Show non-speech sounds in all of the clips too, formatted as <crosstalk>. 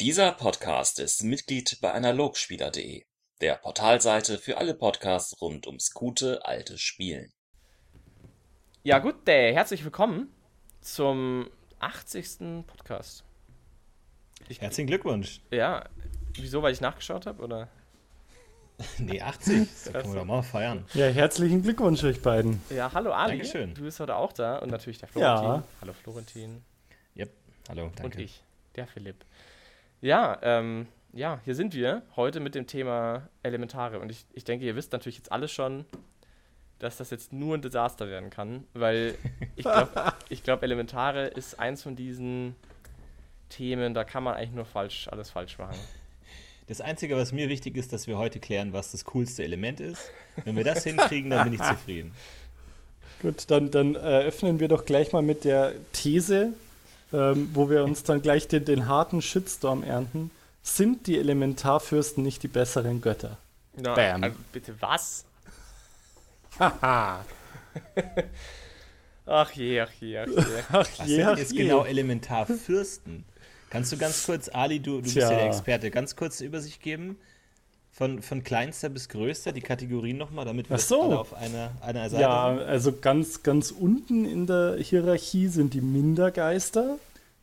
Dieser Podcast ist Mitglied bei Analogspieler.de, der Portalseite für alle Podcasts rund ums gute alte Spielen. Ja, gut, äh, herzlich willkommen zum 80. Podcast. Ich, Herzlichen Glückwunsch. Ja, wieso, weil ich nachgeschaut habe, oder? <laughs> nee, 80. <laughs> Da können wir doch mal feiern. Ja, herzlichen Glückwunsch euch beiden. Ja, hallo Ali. Dankeschön. Du bist heute auch da und natürlich der Florentin. Ja. Hallo Florentin. Yep, hallo, danke. Und ich, der Philipp. Ja, ähm, ja, hier sind wir heute mit dem Thema Elementare. Und ich, ich denke, ihr wisst natürlich jetzt alles schon, dass das jetzt nur ein Desaster werden kann, weil ich glaube, <laughs> ich glaub, Elementare ist eins von diesen Themen, da kann man eigentlich nur falsch, alles falsch machen. Das Einzige, was mir wichtig ist, dass wir heute klären, was das coolste Element ist. Wenn wir das hinkriegen, dann bin ich <laughs> zufrieden. Gut, dann, dann eröffnen wir doch gleich mal mit der These, ähm, wo wir uns dann gleich den, den harten Shitstorm ernten. Sind die Elementarfürsten nicht die besseren Götter? Na, Bam. Also bitte was? Haha. <laughs> Ach je, ach je, ach je. <laughs> Ach Was je, sind ach jetzt je. genau Elementarfürsten? Kannst du ganz kurz, Ali, du, du bist ja der Experte, ganz kurz eine Übersicht geben? Von, von kleinster bis größter, die Kategorien nochmal, damit wir Ach so. alle auf einer, einer Seite Ja, sind? also ganz, ganz unten in der Hierarchie sind die Mindergeister.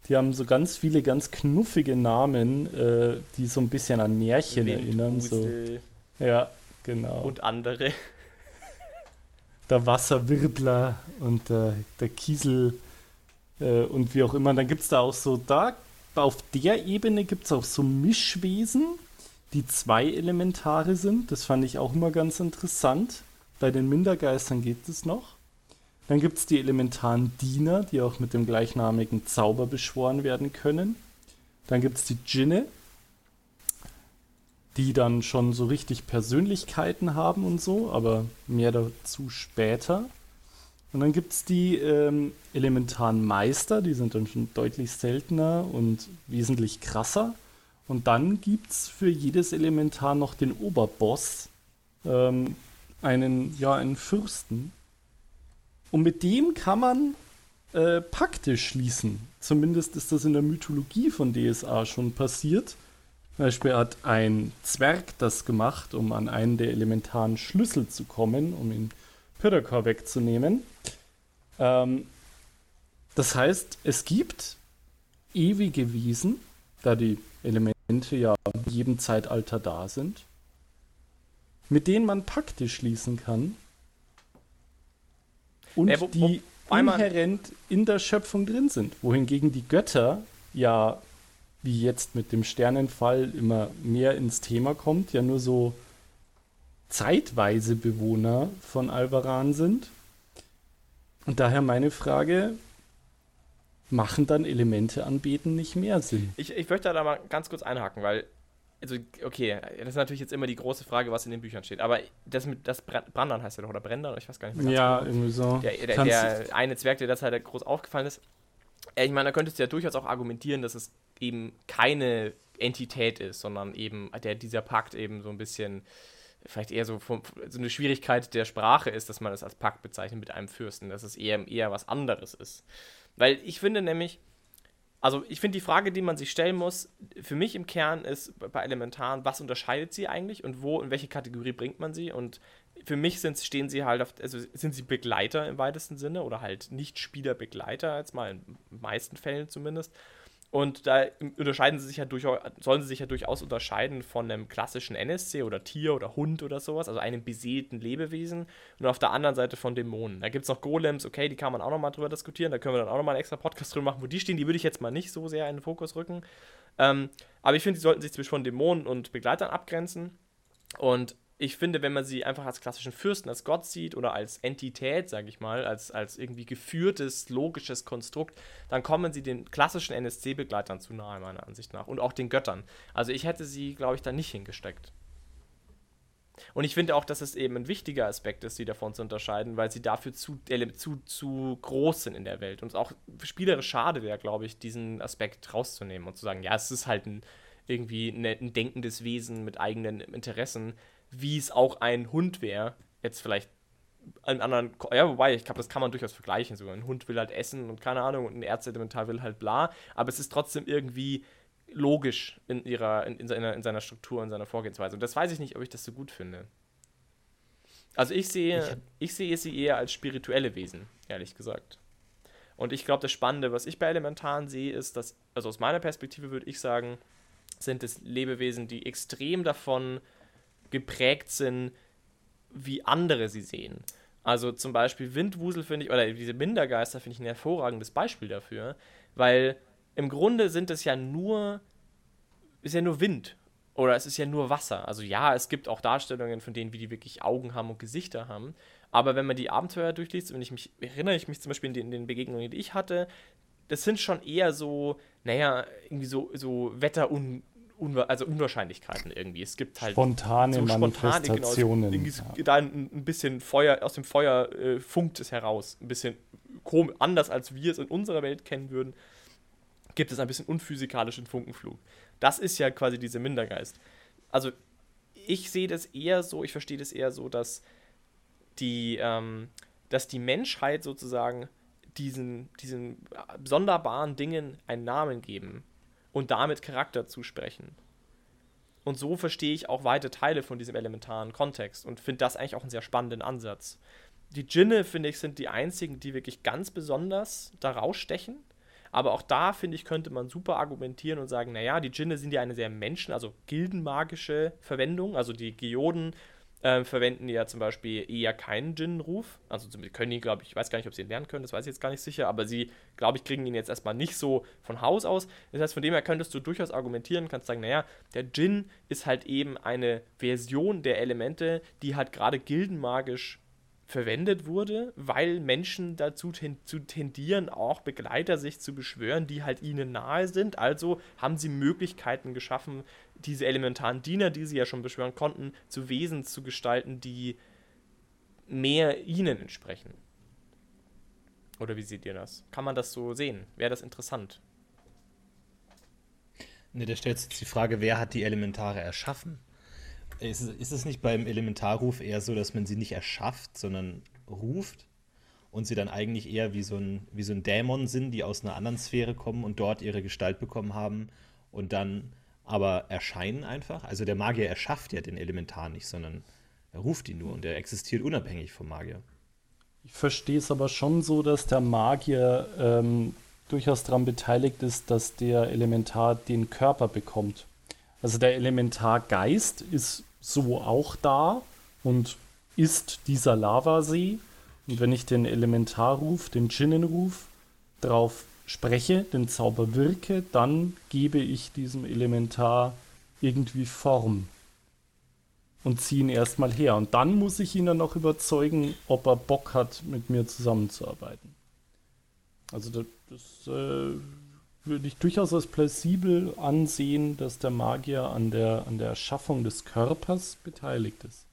Die haben so ganz viele ganz knuffige Namen, äh, die so ein bisschen an Märchen erinnern. So. Ja, genau. Und andere. der Wasserwirbler und der, der Kiesel äh, und wie auch immer. Dann gibt es da auch so, da auf der Ebene gibt es auch so Mischwesen, die zwei Elementare sind. Das fand ich auch immer ganz interessant. Bei den Mindergeistern geht es noch. Dann gibt es die elementaren Diener, die auch mit dem gleichnamigen Zauber beschworen werden können. Dann gibt es die Djinne, die dann schon so richtig Persönlichkeiten haben und so, aber mehr dazu später. Und dann gibt es die ähm, elementaren Meister, die sind dann schon deutlich seltener und wesentlich krasser. Und dann gibt es für jedes Elementar noch den Oberboss, ähm, einen, ja, einen Fürsten. Und mit dem kann man äh, Pakte schließen. Zumindest ist das in der Mythologie von DSA schon passiert. Zum Beispiel hat ein Zwerg das gemacht, um an einen der elementaren Schlüssel zu kommen, um ihn Pyrakor wegzunehmen. Ähm, das heißt, es gibt ewige Wesen, da die Elemente ja in jedem Zeitalter da sind, mit denen man Pakte schließen kann und Äh, wo- die wobei man- inhärent in der Schöpfung drin sind. Wohingegen die Götter ja, wie jetzt mit dem Sternenfall immer mehr ins Thema kommt, ja nur so zeitweise Bewohner von Alvaran sind. Und daher meine Frage, machen dann Elemente anbeten nicht mehr Sinn? Ich, ich möchte da mal ganz kurz einhaken, weil, also, okay, das ist natürlich jetzt immer die große Frage, was in den Büchern steht. Aber das mit das Bran- Brandan heißt er doch, oder Brendan, ich weiß gar nicht mehr. Ja, genau. irgendwie so. Der, der, der eine Zwerg, der das halt groß aufgefallen ist. Äh, Ich meine, da könntest du ja durchaus auch argumentieren, dass es eben keine Entität ist, sondern eben der, dieser Pakt eben so ein bisschen vielleicht eher so, vom, so eine Schwierigkeit der Sprache ist, dass man es als Pakt bezeichnet mit einem Fürsten, dass es eher, eher was anderes ist. Weil ich finde nämlich, also ich finde die Frage, die man sich stellen muss, für mich im Kern ist bei Elementaren, was unterscheidet sie eigentlich und wo, in welche Kategorie bringt man sie? Und für mich sind, stehen sie halt auf, also sind sie Begleiter im weitesten Sinne oder halt nicht Spielerbegleiter, jetzt mal in meisten Fällen zumindest. Und da unterscheiden sie sich ja durchaus, sollen sie sich ja durchaus unterscheiden von einem klassischen NSC oder Tier oder Hund oder sowas, also einem beseelten Lebewesen und auf der anderen Seite von Dämonen. Da gibt es noch Golems, okay, die kann man auch nochmal drüber diskutieren, da können wir dann auch nochmal einen extra Podcast drüber machen, wo die stehen, die würde ich jetzt mal nicht so sehr in den Fokus rücken. Ähm, aber ich finde, die sollten sich zwischen Dämonen und Begleitern abgrenzen. Und ich finde, wenn man sie einfach als klassischen Fürsten, als Gott sieht oder als Entität, sage ich mal, als, als irgendwie geführtes, logisches Konstrukt, dann kommen sie den klassischen NSC-Begleitern zu nahe, meiner Ansicht nach. Und auch den Göttern. Also ich hätte sie, glaube ich, da nicht hingesteckt. Und ich finde auch, dass es eben ein wichtiger Aspekt ist, sie davon zu unterscheiden, weil sie dafür zu, ele- zu, zu groß sind in der Welt. Und es auch spielerisch schade wäre, glaube ich, diesen Aspekt rauszunehmen und zu sagen, ja, es ist halt ein, irgendwie ne- ein denkendes Wesen mit eigenen Interessen, wie es auch ein Hund wäre. Jetzt vielleicht einen anderen, ja, wobei, ich glaube, das kann man durchaus vergleichen. So, ein Hund will halt essen und keine Ahnung, und ein Erzelementar will halt bla, aber es ist trotzdem irgendwie logisch in ihrer, in, in, seiner, in seiner Struktur, in seiner Vorgehensweise. Und das weiß ich nicht, ob ich das so gut finde. Also ich sehe, ich, ich sehe sie eher als spirituelle Wesen, ehrlich gesagt. Und ich glaube, das Spannende, was ich bei Elementaren sehe, ist, dass, also aus meiner Perspektive würde ich sagen, sind es Lebewesen, die extrem davon geprägt sind, wie andere sie sehen. Also zum Beispiel Windwusel finde ich, oder diese Mindergeister finde ich ein hervorragendes Beispiel dafür, weil im Grunde sind es ja nur, ist ja nur Wind oder es ist ja nur Wasser. Also ja, es gibt auch Darstellungen von denen, wie die wirklich Augen haben und Gesichter haben. Aber wenn man die Abenteuer durchliest, wenn ich mich, erinnere ich mich zum Beispiel in den, in den Begegnungen, die ich hatte, das sind schon eher so, naja, irgendwie so, so Wetterun, also Unwahrscheinlichkeiten irgendwie. Es gibt halt spontane so Manifestationen. Spontane, genau, ja. Da ein, ein, bisschen Feuer, aus dem Feuer äh, funkt es heraus. Ein bisschen komisch, anders als wir es in unserer Welt kennen würden, gibt es ein bisschen unphysikalischen Funkenflug. Das ist ja quasi diese Mindergeist. Also ich sehe das eher so, ich verstehe das eher so, dass die, ähm, dass die Menschheit sozusagen diesen, diesen sonderbaren Dingen einen Namen geben und damit Charakter zusprechen. Und so verstehe ich auch weite Teile von diesem elementaren Kontext und finde das eigentlich auch einen sehr spannenden Ansatz. Die Djinne, finde ich, sind die einzigen, die wirklich ganz besonders da rausstechen. Aber auch da, finde ich, könnte man super argumentieren und sagen, naja, die Djinne sind ja eine sehr menschen-, also gildenmagische Verwendung. Also die Geoden äh, verwenden ja zum Beispiel eher keinen Djinn-Ruf. Also können die, glaube ich, ich weiß gar nicht, ob sie ihn lernen können, das weiß ich jetzt gar nicht sicher, aber sie, glaube ich, kriegen ihn jetzt erstmal nicht so von Haus aus. Das heißt, von dem her könntest du durchaus argumentieren, kannst sagen, naja, der Djinn ist halt eben eine Version der Elemente, die halt gerade gildenmagisch verwendet wurde, weil Menschen dazu ten, zu tendieren, auch Begleiter sich zu beschwören, die halt ihnen nahe sind. Also haben sie Möglichkeiten geschaffen, diese elementaren Diener, die sie ja schon beschwören konnten, zu Wesen zu gestalten, die mehr ihnen entsprechen. Oder wie seht ihr das? Kann man das so sehen? Wäre das interessant? Ne, da stellt sich die Frage, wer hat die Elementare erschaffen? Ist es, ist es nicht beim Elementarruf eher so, dass man sie nicht erschafft, sondern ruft? Und sie dann eigentlich eher wie so ein, wie so ein Dämon sind, die aus einer anderen Sphäre kommen und dort ihre Gestalt bekommen haben und dann aber erscheinen einfach. Also der Magier erschafft ja den Elementar nicht, sondern er ruft ihn nur und er existiert unabhängig vom Magier. Ich verstehe es aber schon so, dass der Magier ähm, durchaus daran beteiligt ist, dass der Elementar den Körper bekommt. Also der Elementargeist ist so auch da und ist dieser Lavasee. Und wenn ich den Elementarruf, den Djinnenruf, drauf spreche, den Zauber wirke, dann gebe ich diesem Elementar irgendwie Form und ziehe ihn erstmal her. Und dann muss ich ihn dann noch überzeugen, ob er Bock hat, mit mir zusammenzuarbeiten. Also das, das äh, würde ich durchaus als plausibel ansehen, dass der Magier an der, an der Erschaffung des Körpers beteiligt ist.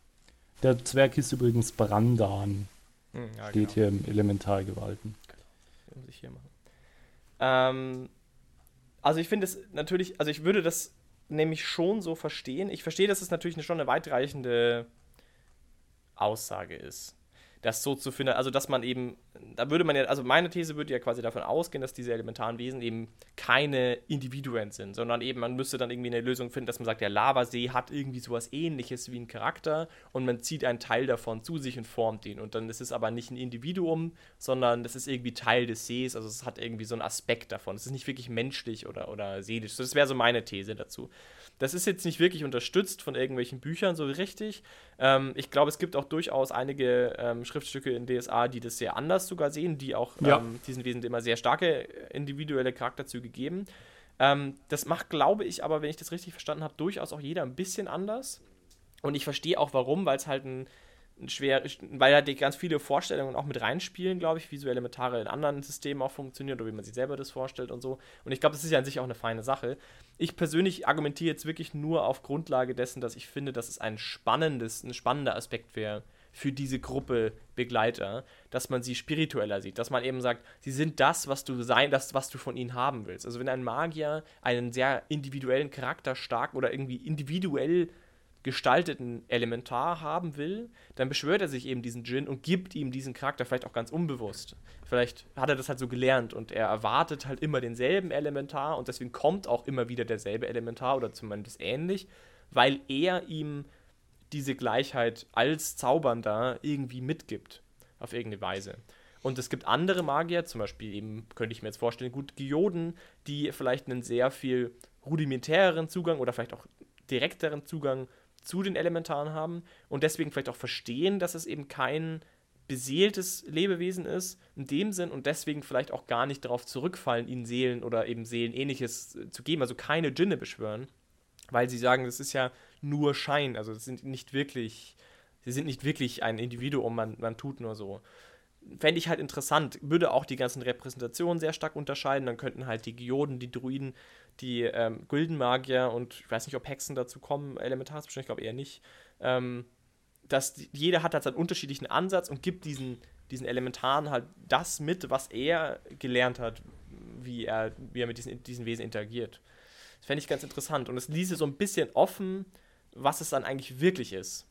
Der Zwerg ist übrigens Brandan. Hm, ja, Steht genau. hier im Elementargewalten. Genau. Muss ich hier machen. Ähm, also ich finde es natürlich, also ich würde das nämlich schon so verstehen. Ich verstehe, dass es natürlich schon eine weitreichende Aussage ist das so zu finden, also dass man eben, da würde man ja, also meine These würde ja quasi davon ausgehen, dass diese elementaren Wesen eben keine Individuen sind, sondern eben man müsste dann irgendwie eine Lösung finden, dass man sagt, der Lavasee hat irgendwie sowas ähnliches wie ein Charakter und man zieht einen Teil davon zu sich und formt ihn und dann ist es aber nicht ein Individuum, sondern das ist irgendwie Teil des Sees, also es hat irgendwie so einen Aspekt davon. Es ist nicht wirklich menschlich oder, oder seelisch. Das wäre so meine These dazu. Das ist jetzt nicht wirklich unterstützt von irgendwelchen Büchern so richtig. Ähm, ich glaube, es gibt auch durchaus einige ähm, Schriftstücke in DSA, die das sehr anders sogar sehen, die auch ja. ähm, diesen Wesen immer sehr starke äh, individuelle Charakterzüge geben. Ähm, das macht, glaube ich, aber, wenn ich das richtig verstanden habe, durchaus auch jeder ein bisschen anders. Und ich verstehe auch warum, weil es halt ein schwer, weil halt ganz viele Vorstellungen auch mit reinspielen, glaube ich, visuelle Elementare in anderen Systemen auch funktionieren oder wie man sich selber das vorstellt und so. Und ich glaube, das ist ja an sich auch eine feine Sache. Ich persönlich argumentiere jetzt wirklich nur auf Grundlage dessen, dass ich finde, dass es ein spannendes, ein spannender Aspekt wäre für diese Gruppe Begleiter, dass man sie spiritueller sieht, dass man eben sagt, sie sind das, was du sein, das, was du von ihnen haben willst. Also wenn ein Magier einen sehr individuellen Charakter stark oder irgendwie individuell gestalteten Elementar haben will, dann beschwört er sich eben diesen Djinn und gibt ihm diesen Charakter vielleicht auch ganz unbewusst. Vielleicht hat er das halt so gelernt und er erwartet halt immer denselben Elementar und deswegen kommt auch immer wieder derselbe Elementar oder zumindest ähnlich, weil er ihm diese Gleichheit als Zaubernder irgendwie mitgibt. Auf irgendeine Weise. Und es gibt andere Magier, zum Beispiel eben, könnte ich mir jetzt vorstellen, gut, Geoden, die vielleicht einen sehr viel rudimentäreren Zugang oder vielleicht auch direkteren Zugang zu den Elementaren haben und deswegen vielleicht auch verstehen, dass es eben kein beseeltes Lebewesen ist, in dem Sinn, und deswegen vielleicht auch gar nicht darauf zurückfallen, ihnen Seelen oder eben Seelenähnliches zu geben, also keine Djinne beschwören, weil sie sagen, das ist ja nur Schein, also es sind nicht wirklich, sie sind nicht wirklich ein Individuum, man, man tut nur so. Fände ich halt interessant, würde auch die ganzen Repräsentationen sehr stark unterscheiden, dann könnten halt die Geoden, die Druiden, die ähm, Gildenmagier und ich weiß nicht, ob Hexen dazu kommen, Elementars bestimmt, ich glaube eher nicht, ähm, dass die, jeder hat halt seinen unterschiedlichen Ansatz und gibt diesen, diesen Elementaren halt das mit, was er gelernt hat, wie er, wie er mit diesen, diesen Wesen interagiert. Das fände ich ganz interessant. Und es ließe so ein bisschen offen, was es dann eigentlich wirklich ist.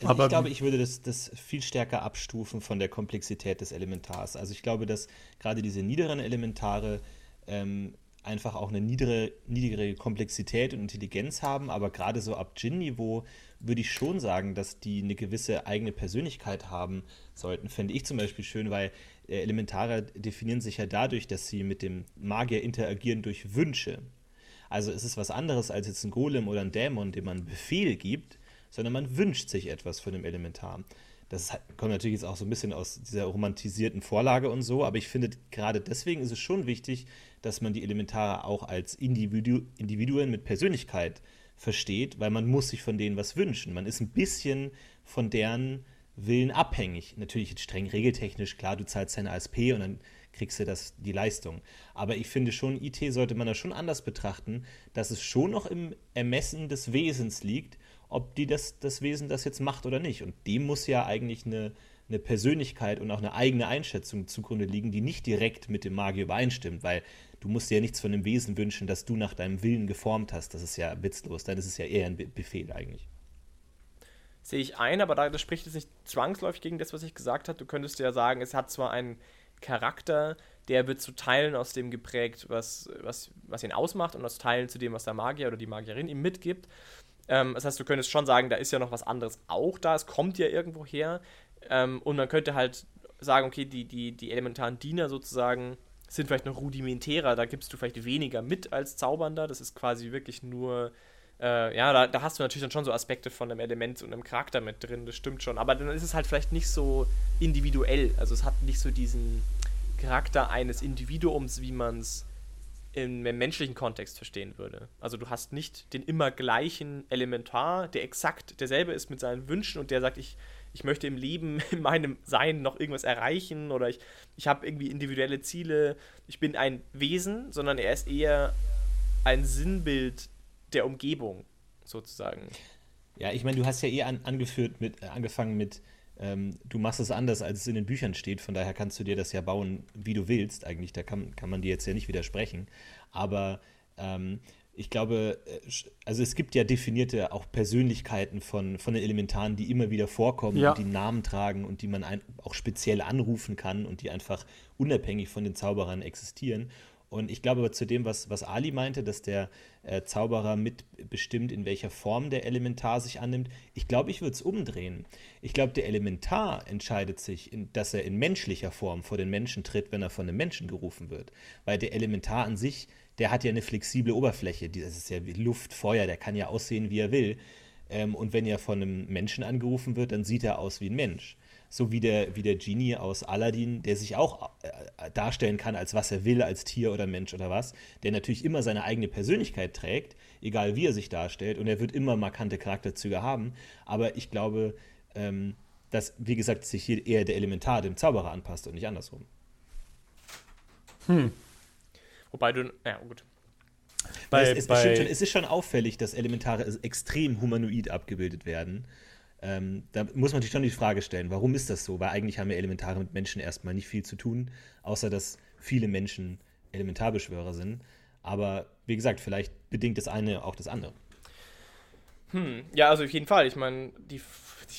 Also Aber ich glaube, ich würde das, das viel stärker abstufen von der Komplexität des Elementars. Also ich glaube, dass gerade diese niederen Elementare ähm, einfach auch eine niedere, niedrigere Komplexität und Intelligenz haben, aber gerade so ab Djinn-Niveau würde ich schon sagen, dass die eine gewisse eigene Persönlichkeit haben sollten. Fände ich zum Beispiel schön, weil äh, Elementare definieren sich ja dadurch, dass sie mit dem Magier interagieren durch Wünsche. Also es ist was anderes als jetzt ein Golem oder ein Dämon, dem man Befehl gibt, sondern man wünscht sich etwas von dem Elementar. Das kommt natürlich jetzt auch so ein bisschen aus dieser romantisierten Vorlage und so, aber ich finde, gerade deswegen ist es schon wichtig, dass man die Elementare auch als Individu Individuen mit Persönlichkeit versteht, weil man muss sich von denen was wünschen. Man ist ein bisschen von deren Willen abhängig. Natürlich jetzt streng regeltechnisch, klar, du zahlst deine ASP und dann kriegst du das, die Leistung. Aber ich finde schon, IT sollte man da schon anders betrachten, dass es schon noch im Ermessen des Wesens liegt, ob die das, das Wesen das jetzt macht oder nicht. Und dem muss ja eigentlich eine, eine Persönlichkeit und auch eine eigene Einschätzung zugrunde liegen, die nicht direkt mit dem Magier übereinstimmt, weil du musst dir ja nichts von dem Wesen wünschen, das du nach deinem Willen geformt hast. Das ist ja witzlos, dann ist es ja eher ein Befehl eigentlich. Sehe ich ein, aber das spricht jetzt nicht zwangsläufig gegen das, was ich gesagt habe. Du könntest ja sagen, es hat zwar einen Charakter, der wird zu Teilen aus dem geprägt, was, was, was ihn ausmacht und aus Teilen zu dem, was der Magier oder die Magierin ihm mitgibt. Ähm, das heißt, du könntest schon sagen, da ist ja noch was anderes auch da, es kommt ja irgendwo her. Ähm, und man könnte halt sagen, okay, die, die, die elementaren Diener sozusagen sind vielleicht noch rudimentärer, da gibst du vielleicht weniger mit als Zaubernder. Das ist quasi wirklich nur, äh, ja, da, da, hast du natürlich dann schon so Aspekte von einem Element und einem Charakter mit drin, das stimmt schon. Aber dann ist es halt vielleicht nicht so individuell. Also es hat nicht so diesen Charakter eines Individuums, wie man es im menschlichen Kontext verstehen würde. Also du hast nicht den immer gleichen Elementar, der exakt derselbe ist mit seinen Wünschen und der sagt, ich, ich möchte im Leben, <laughs> in meinem Sein noch irgendwas erreichen oder ich, ich habe irgendwie individuelle Ziele, ich bin ein Wesen, sondern er ist eher ein Sinnbild der Umgebung, sozusagen. Ja, ich meine, du hast ja eh an, angeführt mit, äh, angefangen mit, ähm, du machst es anders, als es in den Büchern steht, von daher kannst du dir das ja bauen, wie du willst. Eigentlich, da kann, kann man dir jetzt ja nicht widersprechen. Aber ähm, ich glaube, äh, also es gibt ja definierte auch Persönlichkeiten von, von den Elementaren, die immer wieder vorkommen ja. und die Namen tragen und die man ein, auch speziell anrufen kann und die einfach unabhängig von den Zauberern existieren. Und ich glaube aber zu dem, was, was Ali meinte, dass der äh, Zauberer mitbestimmt, in welcher Form der Elementar sich annimmt, ich glaube, ich würde es umdrehen. Ich glaube, der Elementar entscheidet sich, in, dass er in menschlicher Form vor den Menschen tritt, wenn er von einem Menschen gerufen wird. Weil der Elementar an sich der hat ja eine flexible Oberfläche. Das ist ja wie Luft, Feuer, der kann ja aussehen, wie er will. Ähm, und wenn er von einem Menschen angerufen wird, dann sieht er aus wie ein Mensch. So wie der, wie der Genie aus Aladdin, der sich auch äh, darstellen kann, als was er will, als Tier oder Mensch oder was, der natürlich immer seine eigene Persönlichkeit trägt, egal wie er sich darstellt, und er wird immer markante Charakterzüge haben. Aber ich glaube, ähm, dass, wie gesagt, sich hier eher der Elementar dem Zauberer anpasst und nicht andersrum. Hm, Wobei du, ja gut. Bei, es, es, bei schon, es, ist schon auffällig, dass Elementare extrem humanoid abgebildet werden. Ähm, da muss man sich schon die Frage stellen, warum ist das so? Weil eigentlich haben ja Elementare mit Menschen erstmal nicht viel zu tun, außer dass viele Menschen Elementarbeschwörer sind. Aber wie gesagt, vielleicht bedingt das eine auch das andere. Hm, ja, also auf jeden Fall. Ich meine, die,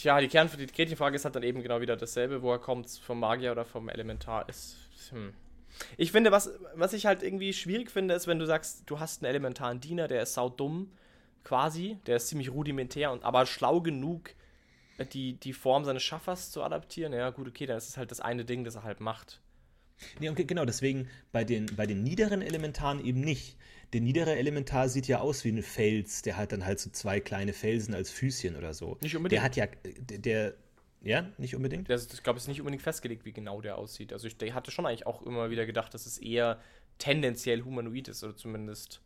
ja, die Kern die Gretchenfrage ist halt dann eben genau wieder dasselbe, woher kommt es vom Magier oder vom Elementar ist. Hm. Ich finde, was, was ich halt irgendwie schwierig finde, ist, wenn du sagst, du hast einen elementaren Diener, der ist saudumm, quasi, der ist ziemlich rudimentär und aber schlau genug, die, die Form seines Schaffers zu adaptieren. Ja, gut, okay, dann ist es halt das eine Ding, das er halt macht. Nee, okay, genau, deswegen bei den, bei den niederen Elementaren eben nicht. Der niedere Elementar sieht ja aus wie ein Fels, der hat dann halt so zwei kleine Felsen als Füßchen oder so. Nicht unbedingt. Der hat ja, der, ja, nicht unbedingt? Das, ich glaube, es ist nicht unbedingt festgelegt, wie genau der aussieht. Also ich, ich hatte schon eigentlich auch immer wieder gedacht, dass es eher tendenziell humanoid ist oder zumindest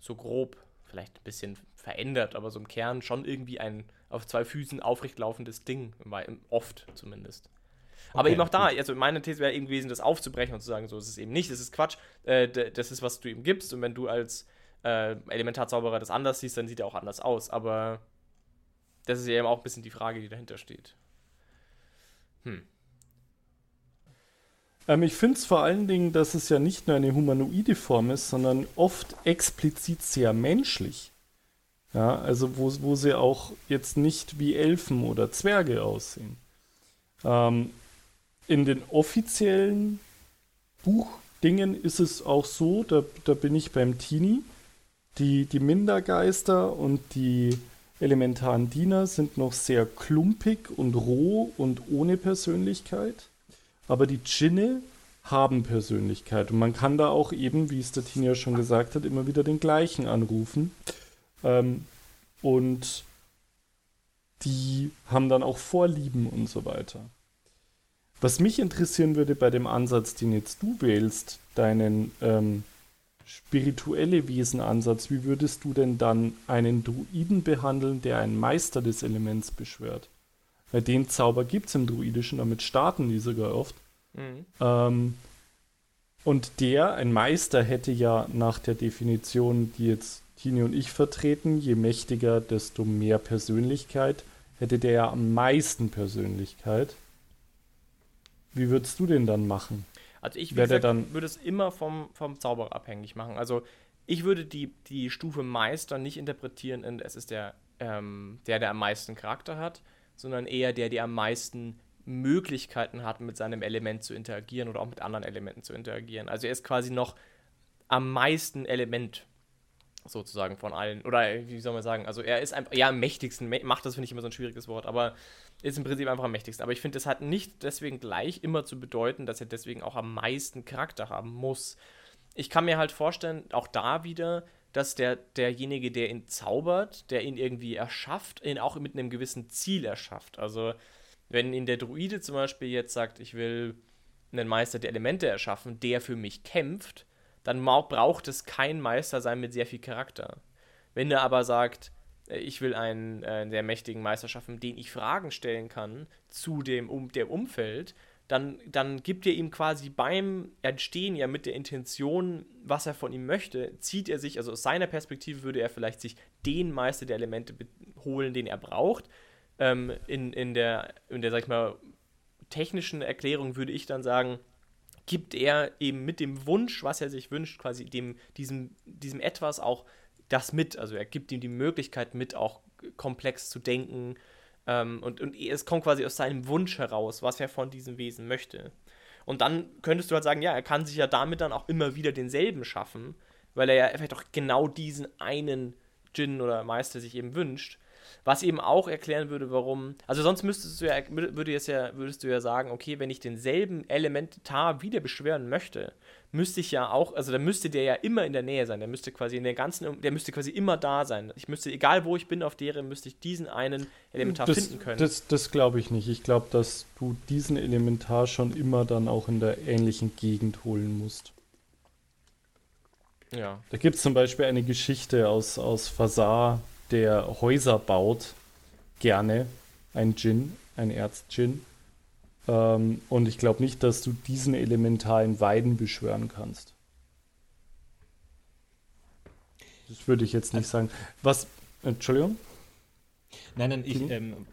so grob, vielleicht ein bisschen verändert, aber so im Kern schon irgendwie ein auf zwei Füßen aufrecht laufendes Ding, oft zumindest. Aber okay, eben auch da, also meine These wäre eben gewesen, das aufzubrechen und zu sagen, so ist es eben nicht, das ist Quatsch, äh, das ist, was du ihm gibst und wenn du als äh, Elementarzauberer das anders siehst, dann sieht er auch anders aus. Aber das ist ja eben auch ein bisschen die Frage, die dahinter steht. Hm. Ähm, ich finde es vor allen Dingen, dass es ja nicht nur eine humanoide Form ist, sondern oft explizit sehr menschlich. Ja, also wo, wo sie auch jetzt nicht wie Elfen oder Zwerge aussehen. Ähm, in den offiziellen Buchdingen ist es auch so, da, da bin ich beim Tini, die, die Mindergeister und die elementaren Diener sind noch sehr klumpig und roh und ohne Persönlichkeit. Aber die Djinne haben Persönlichkeit. Und man kann da auch eben, wie es der Tini ja schon gesagt hat, immer wieder den gleichen anrufen. Ähm, und die haben dann auch Vorlieben und so weiter. Was mich interessieren würde bei dem Ansatz, den jetzt du wählst, deinen ähm, spirituelle Wesenansatz, wie würdest du denn dann einen Druiden behandeln, der einen Meister des Elements beschwört? Weil den Zauber gibt es im Druidischen, damit starten die sogar oft. Mhm. Ähm, und der, ein Meister, hätte ja nach der Definition, die jetzt Tini und ich vertreten, je mächtiger, desto mehr Persönlichkeit, hätte der ja am meisten Persönlichkeit. Wie würdest du den dann machen? Also ich gesagt, dann würde es immer vom, vom Zauberer abhängig machen. Also ich würde die, die Stufe Meister nicht interpretieren in, es ist der, ähm, der, der am meisten Charakter hat, sondern eher der, der am meisten Möglichkeiten hat, mit seinem Element zu interagieren oder auch mit anderen Elementen zu interagieren. Also er ist quasi noch am meisten Element sozusagen von allen. Oder wie soll man sagen? Also er ist einfach, ja, am mächtigsten. Macht das finde ich immer so ein schwieriges Wort, aber ist im Prinzip einfach am mächtigsten. Aber ich finde, das hat nicht deswegen gleich immer zu bedeuten, dass er deswegen auch am meisten Charakter haben muss. Ich kann mir halt vorstellen, auch da wieder, dass der, derjenige, der ihn zaubert, der ihn irgendwie erschafft, ihn auch mit einem gewissen Ziel erschafft. Also, wenn ihn der Druide zum Beispiel jetzt sagt, ich will einen Meister der Elemente erschaffen, der für mich kämpft, dann braucht es kein Meister sein mit sehr viel Charakter. Wenn er aber sagt, äh, ich will einen äh, sehr mächtigen Meister schaffen, den ich Fragen stellen kann zu dem, um, dem Umfeld, dann, dann gibt er ihm quasi beim Entstehen ja mit der Intention, was er von ihm möchte, zieht er sich, also aus seiner Perspektive würde er vielleicht sich den Meister der Elemente holen, den er braucht. Ähm, in, in der, in der, sag ich mal, technischen Erklärung würde ich dann sagen, gibt er eben mit dem Wunsch, was er sich wünscht, quasi dem, diesem, diesem etwas auch das mit. Also er gibt ihm die Möglichkeit mit, auch komplex zu denken. Ähm, und, und es kommt quasi aus seinem Wunsch heraus, was er von diesem Wesen möchte. Und dann könntest du halt sagen, ja, er kann sich ja damit dann auch immer wieder denselben schaffen, weil er ja vielleicht auch genau diesen einen Djinn oder Meister sich eben wünscht. Was eben auch erklären würde, warum. Also sonst müsstest du ja, würde jetzt ja, würdest du ja sagen, okay, wenn ich denselben Elementar wieder beschwören möchte, müsste ich ja auch, also dann müsste der ja immer in der Nähe sein. Der müsste quasi in der ganzen, der müsste quasi immer da sein. Ich müsste, egal wo ich bin auf deren, müsste ich diesen einen Elementar das, finden können. Das, das glaube ich nicht. Ich glaube, dass du diesen Elementar schon immer dann auch in der ähnlichen Gegend holen musst. Ja. Da gibt es zum Beispiel eine Geschichte aus, aus Fasar, der Häuser baut, gerne ein Djinn, ein Erzdjinn. Ähm, und ich glaube nicht, dass du diesen elementalen Weiden beschwören kannst. Das würde ich jetzt nicht sagen. Was, Entschuldigung? Nein, nein, ich, ähm,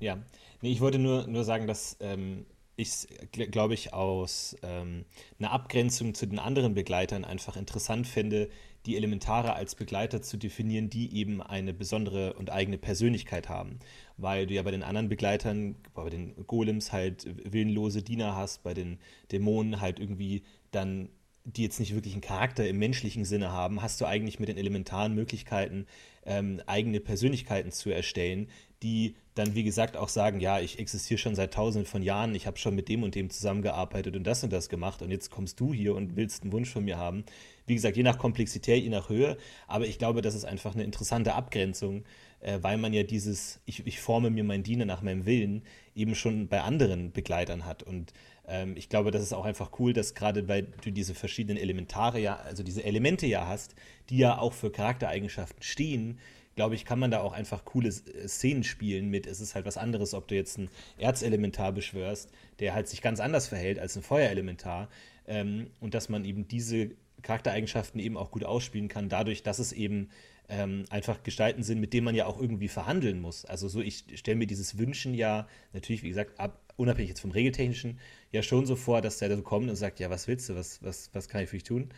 ja. Nee, ich wollte nur, nur sagen, dass ähm, ich, glaube ich, aus ähm, einer Abgrenzung zu den anderen Begleitern einfach interessant finde, die Elementare als Begleiter zu definieren, die eben eine besondere und eigene Persönlichkeit haben. Weil du ja bei den anderen Begleitern, bei den Golems halt willenlose Diener hast, bei den Dämonen halt irgendwie dann die jetzt nicht wirklich einen Charakter im menschlichen Sinne haben, hast du eigentlich mit den elementaren Möglichkeiten, ähm, eigene Persönlichkeiten zu erstellen, die dann, wie gesagt, auch sagen, ja, ich existiere schon seit tausenden von Jahren, ich habe schon mit dem und dem zusammengearbeitet und das und das gemacht und jetzt kommst du hier und willst einen Wunsch von mir haben. Wie gesagt, je nach Komplexität, je nach Höhe, aber ich glaube, das ist einfach eine interessante Abgrenzung, äh, weil man ja dieses, ich, ich forme mir meinen Diener nach meinem Willen, eben schon bei anderen Begleitern hat und ähm, ich glaube, das ist auch einfach cool, dass gerade weil du diese verschiedenen Elementare ja, also diese Elemente ja hast, die ja auch für Charaktereigenschaften stehen, glaube ich, kann man da auch einfach coole äh, Szenen spielen mit. Es ist halt was anderes, ob du jetzt einen Erzelementar beschwörst, der halt sich ganz anders verhält als ein Feuerelementar. Ähm, und dass man eben diese Charaktereigenschaften eben auch gut ausspielen kann, dadurch, dass es eben ähm, einfach Gestalten sind, mit denen man ja auch irgendwie verhandeln muss. Also so, ich stelle mir dieses Wünschen ja natürlich, wie gesagt, ab, unabhängig jetzt vom Regeltechnischen, ja schon so vor, dass der da so kommt und sagt, ja, was willst du, was, was, was kann ich für dich tun?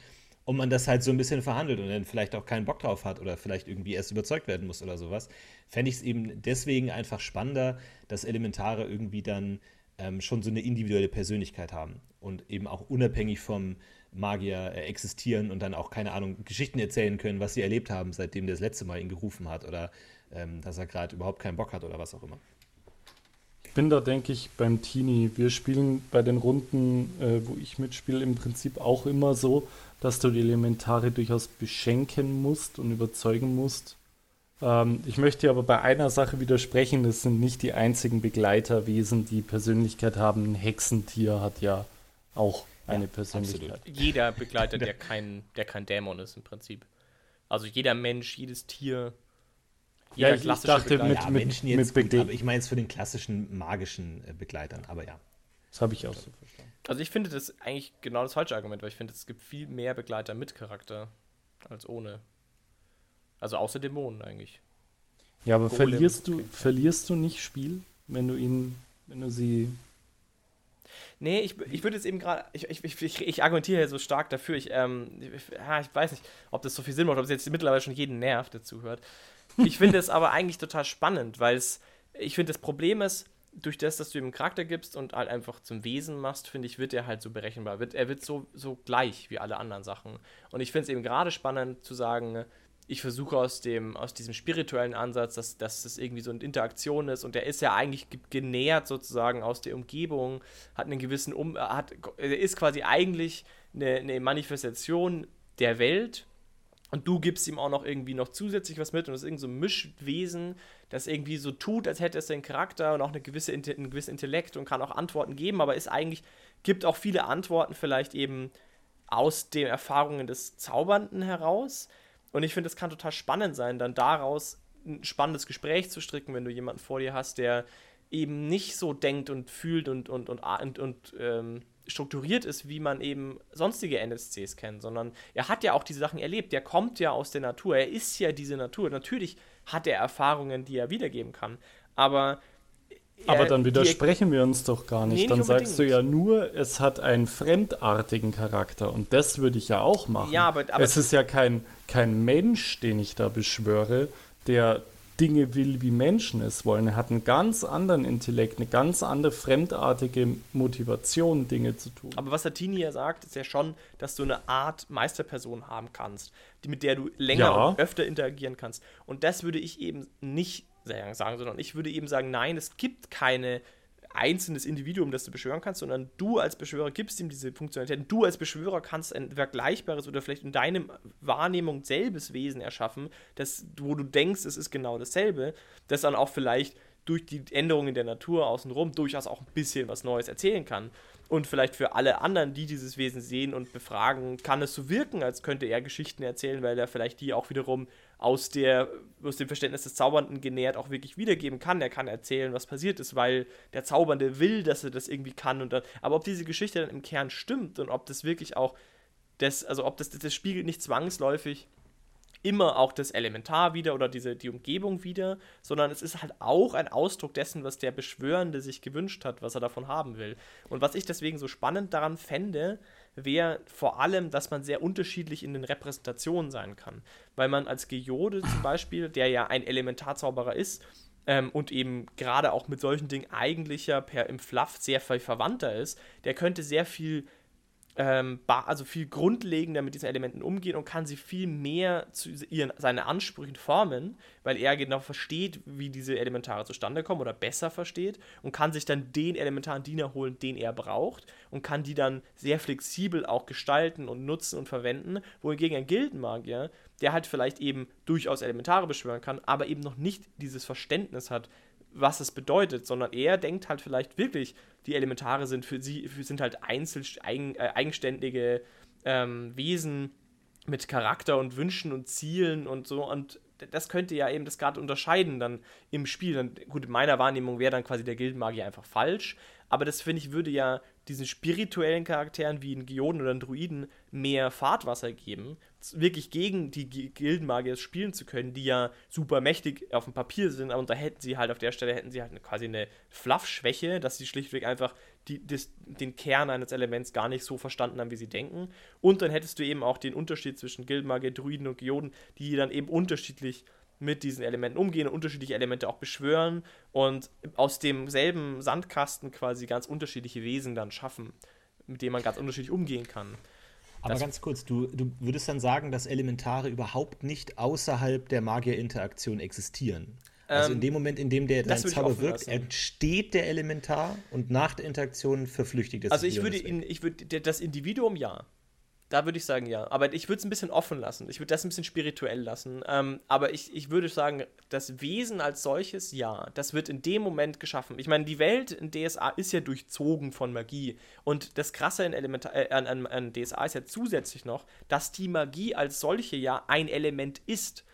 Und man das halt so ein bisschen verhandelt und dann vielleicht auch keinen Bock drauf hat oder vielleicht irgendwie erst überzeugt werden muss oder sowas, fände ich es eben deswegen einfach spannender, dass Elementare irgendwie dann ähm, schon so eine individuelle Persönlichkeit haben und eben auch unabhängig vom Magier äh, existieren und dann auch, keine Ahnung, Geschichten erzählen können, was sie erlebt haben, seitdem der das letzte Mal ihn gerufen hat oder ähm, dass er gerade überhaupt keinen Bock hat oder was auch immer bin da, denke ich, beim Teenie. Wir spielen bei den Runden, äh, wo ich mitspiele, im Prinzip auch immer so, dass du die Elementare durchaus beschenken musst und überzeugen musst. Ähm, ich möchte aber bei einer Sache widersprechen, das sind nicht die einzigen Begleiterwesen, die Persönlichkeit haben. Ein Hexentier hat ja auch eine ja, Persönlichkeit. Absolut. Jeder Begleiter, der kein, der kein Dämon ist im Prinzip. Also jeder Mensch, jedes Tier ja, ich, ich dachte mit, ja, mit, Menschen jetzt mit gut, aber ich meine es für den klassischen magischen äh, Begleitern, aber ja. Das habe ich auch so verstanden. Also ich finde das eigentlich genau das falsche Argument, weil ich finde, es gibt viel mehr Begleiter mit Charakter als ohne. Also außer Dämonen eigentlich. Ja, aber Golem. verlierst du, verlierst du nicht Spiel, wenn du ihn, wenn du sie Nee, ich, ich würde jetzt eben gerade, ich, ich, ich, ich, argumentiere ja so stark dafür. Ich, ähm, ich, ich weiß nicht, ob das so viel Sinn macht, ob es jetzt mittlerweile schon jeden nervt, der zuhört. Ich finde es aber eigentlich total spannend, weil es, ich finde, das Problem ist, durch das, dass du ihm einen Charakter gibst und halt einfach zum Wesen machst, finde ich, wird er halt so berechenbar. Wird, er wird so, so gleich wie alle anderen Sachen. Und ich finde es eben gerade spannend zu sagen, ich versuche aus, dem, aus diesem spirituellen Ansatz, dass, dass das irgendwie so eine Interaktion ist und der ist ja eigentlich genährt sozusagen aus der Umgebung, hat einen gewissen um, hat, er ist quasi eigentlich eine, eine Manifestation der Welt und du gibst ihm auch noch irgendwie noch zusätzlich was mit und das ist irgendwie so ein Mischwesen, das irgendwie so tut, als hätte es den Charakter und auch eine gewisse, einen gewissen Intellekt und kann auch Antworten geben, aber ist eigentlich, gibt auch viele Antworten vielleicht eben aus den Erfahrungen des Zaubernden heraus und ich finde, es kann total spannend sein, dann daraus ein spannendes Gespräch zu stricken, wenn du jemanden vor dir hast, der eben nicht so denkt und fühlt und, und, und, und, und ähm, strukturiert ist, wie man eben sonstige NSCs kennt, sondern er hat ja auch diese Sachen erlebt. Der kommt ja aus der Natur. Er ist ja diese Natur. Natürlich hat er Erfahrungen, die er wiedergeben kann. Aber aber dann widersprechen wir uns doch gar nicht. Nee, dann nicht sagst du ja nur, es hat einen fremdartigen Charakter. Und das würde ich ja auch machen. Ja, aber, aber es ist ja kein, kein Mensch, den ich da beschwöre, der Dinge will, wie Menschen es wollen. Er hat einen ganz anderen Intellekt, eine ganz andere fremdartige Motivation, Dinge zu tun. Aber was der Tini ja sagt, ist ja schon, dass du eine Art Meisterperson haben kannst, die, mit der du länger ja. und öfter interagieren kannst. Und das würde ich eben nicht sagen, sondern ich würde eben sagen, nein, es gibt keine einzelnes Individuum, das du beschwören kannst, sondern du als Beschwörer gibst ihm diese Funktionalität. Du als Beschwörer kannst ein vergleichbares oder vielleicht in deinem Wahrnehmung selbes Wesen erschaffen, das, wo du denkst, es ist genau dasselbe, das dann auch vielleicht durch die Änderungen der Natur außenrum durchaus auch ein bisschen was Neues erzählen kann. Und vielleicht für alle anderen, die dieses Wesen sehen und befragen, kann es so wirken, als könnte er Geschichten erzählen, weil er vielleicht die auch wiederum aus, der, aus dem Verständnis des Zaubernden genährt auch wirklich wiedergeben kann. Er kann erzählen, was passiert ist, weil der Zaubernde will, dass er das irgendwie kann. Und dann, aber ob diese Geschichte dann im Kern stimmt und ob das wirklich auch das, also ob das, das spiegelt nicht zwangsläufig immer auch das Elementar wieder oder diese, die Umgebung wieder, sondern es ist halt auch ein Ausdruck dessen, was der Beschwörende sich gewünscht hat, was er davon haben will. Und was ich deswegen so spannend daran fände, wäre vor allem, dass man sehr unterschiedlich in den Repräsentationen sein kann. Weil man als Geode zum Beispiel, der ja ein Elementarzauberer ist, ähm, und eben gerade auch mit solchen Dingen eigentlich ja per im Fluff sehr viel verwandter ist, der könnte sehr viel ähm, also viel grundlegender mit diesen Elementen umgehen und kann sie viel mehr zu ihren, seinen Ansprüchen formen, weil er genau versteht, wie diese Elementare zustande kommen oder besser versteht und kann sich dann den elementaren Diener holen, den er braucht und kann die dann sehr flexibel auch gestalten und nutzen und verwenden, wohingegen ein Gildenmagier, der halt vielleicht eben durchaus Elementare beschwören kann, aber eben noch nicht dieses Verständnis hat, was es bedeutet, sondern er denkt halt vielleicht wirklich, die Elementare sind für sie, sind halt einzel, eigen, äh, eigenständige ähm, Wesen mit Charakter und Wünschen und Zielen und so und das könnte ja eben das gerade unterscheiden dann im Spiel. Dann, gut, in meiner Wahrnehmung wäre dann quasi der Gildenmagier einfach falsch, aber das finde ich würde ja diesen spirituellen Charakteren wie einen Geoden oder einen Druiden mehr Fahrtwasser geben, wirklich gegen die Gildenmagier spielen zu können, die ja super mächtig auf dem Papier sind, und da hätten sie halt auf der Stelle hätten sie halt quasi eine Fluff-Schwäche, dass sie schlichtweg einfach die, das, den Kern eines Elements gar nicht so verstanden haben, wie sie denken. Und dann hättest du eben auch den Unterschied zwischen Gildenmagier, Druiden und Geoden, die dann eben unterschiedlich mit diesen Elementen umgehen und unterschiedliche Elemente auch beschwören und aus demselben Sandkasten quasi ganz unterschiedliche Wesen dann schaffen, mit denen man ganz unterschiedlich umgehen kann. Aber das ganz kurz, du, du würdest dann sagen, dass Elementare überhaupt nicht außerhalb der Magierinteraktion existieren. Also in ähm, dem Moment, in dem der dein Zauber wirkt, lassen. entsteht der Elementar und nach der Interaktion verflüchtigt es Also ich würde ihn, ich würde das Individuum ja. Da würde ich sagen, ja. Aber ich würde es ein bisschen offen lassen. Ich würde das ein bisschen spirituell lassen. Ähm, aber ich, ich würde sagen, das Wesen als solches, ja. Das wird in dem Moment geschaffen. Ich meine, die Welt in DSA ist ja durchzogen von Magie. Und das Krasse in Elementar äh, an, an, an DSA ist ja zusätzlich noch, dass die Magie als solche ja ein Element ist.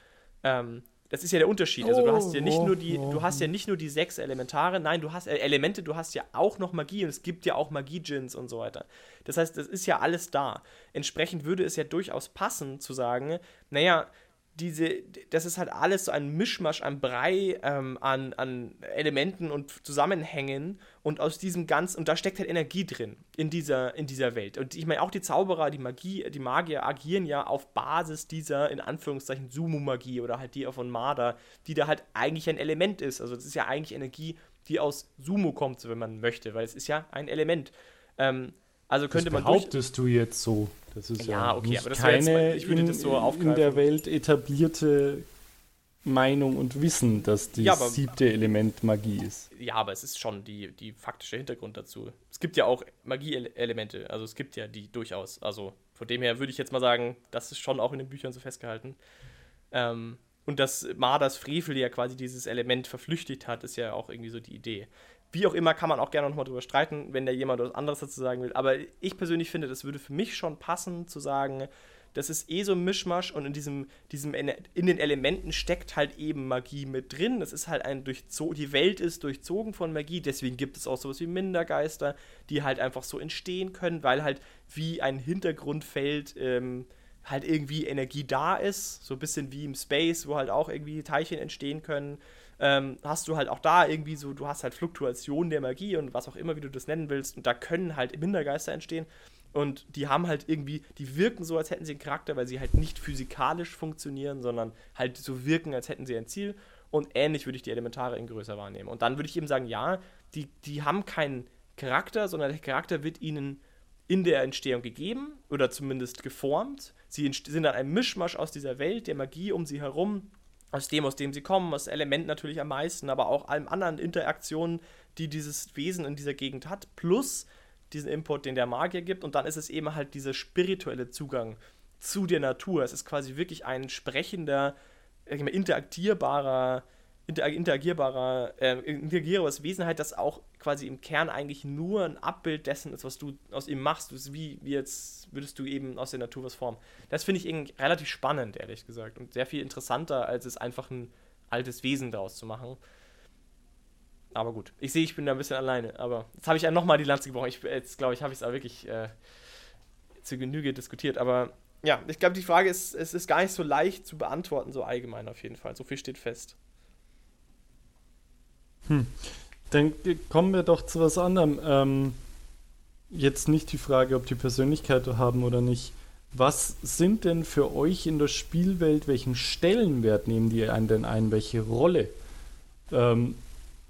Ähm, das ist ja der Unterschied. Also du hast ja nicht nur die, du hast ja nicht nur die sechs Elementare, nein, du hast äh, Elemente, du hast ja auch noch Magie und es gibt ja auch Magie-Gins und so weiter. Das heißt, das ist ja alles da. Entsprechend würde es ja durchaus passen zu sagen, naja, diese, das ist halt alles so ein Mischmasch, ein Brei ähm, an, an Elementen und Zusammenhängen und aus diesem ganzen, und da steckt halt Energie drin in dieser, in dieser Welt. Und ich meine, auch die Zauberer, die Magie, die Magier agieren ja auf Basis dieser, in Anführungszeichen, Sumo-Magie oder halt die von Marder, die da halt eigentlich ein Element ist. Also das ist ja eigentlich Energie, die aus Sumo kommt, wenn man möchte, weil es ist ja ein Element. Ähm, also könnte das man behauptest du jetzt so. Das ist ja, ja okay, aber das keine jetzt, ich würde in, das so aufgreifen. in der Welt etablierte Meinung und Wissen, dass das ja, siebte Element Magie ist. Ja, aber es ist schon die, die faktische Hintergrund dazu. Es gibt ja auch Magie-Elemente, also es gibt ja die durchaus. Also von dem her würde ich jetzt mal sagen, das ist schon auch in den Büchern so festgehalten. Ähm, und dass Marders Frevel ja quasi dieses Element verflüchtigt hat, ist ja auch irgendwie so die Idee. Wie auch immer kann man auch gerne nochmal drüber streiten, wenn da jemand was anderes dazu sagen will. Aber ich persönlich finde, das würde für mich schon passen, zu sagen, das ist eh so ein Mischmasch und in diesem, diesem in den Elementen steckt halt eben Magie mit drin. Das ist halt ein durchzogen, die Welt ist durchzogen von Magie, deswegen gibt es auch sowas wie Mindergeister, die halt einfach so entstehen können, weil halt wie ein Hintergrundfeld ähm, halt irgendwie Energie da ist, so ein bisschen wie im Space, wo halt auch irgendwie Teilchen entstehen können ähm, hast du halt auch da irgendwie so, du hast halt Fluktuationen der Magie und was auch immer, wie du das nennen willst. Und da können halt Mindergeister entstehen. Und die haben halt irgendwie, die wirken so, als hätten sie einen Charakter, weil sie halt nicht physikalisch funktionieren, sondern halt so wirken, als hätten sie ein Ziel. Und ähnlich würde ich die Elementare in größer wahrnehmen. Und dann würde ich eben sagen, ja, die, die haben keinen Charakter, sondern der Charakter wird ihnen in der Entstehung gegeben oder zumindest geformt. Sie sind dann ein Mischmasch aus dieser Welt, der Magie um sie herum aus dem, aus dem sie kommen, aus Element natürlich am meisten, aber auch allen anderen Interaktionen, die dieses Wesen in dieser Gegend hat, plus diesen Input, den der Magier gibt. Und dann ist es eben halt dieser spirituelle Zugang zu der Natur. Es ist quasi wirklich ein sprechender, interagierbarer interagierbarer, äh, interagierbares Wesen halt, das auch quasi im Kern eigentlich nur ein Abbild dessen ist, was du aus ihm machst. Wie, wie jetzt würdest du eben aus der Natur was formen. Das finde ich irgendwie relativ spannend, ehrlich gesagt. Und sehr viel interessanter, als es einfach ein altes Wesen daraus zu machen. Aber gut, ich sehe, ich bin da ein bisschen alleine. Aber jetzt habe ich ja nochmal die Lanze gebrochen. Ich, jetzt glaube ich, habe ich es auch wirklich äh, zu Genüge diskutiert. Aber ja, ich glaube, die Frage ist, es ist gar nicht so leicht zu beantworten, so allgemein auf jeden Fall. So viel steht fest. Hm. Dann kommen wir doch zu was anderem. Ähm, jetzt nicht die Frage, ob die Persönlichkeit haben oder nicht. Was sind denn für euch in der Spielwelt, welchen Stellenwert nehmen die einen denn ein, welche Rolle? Ähm,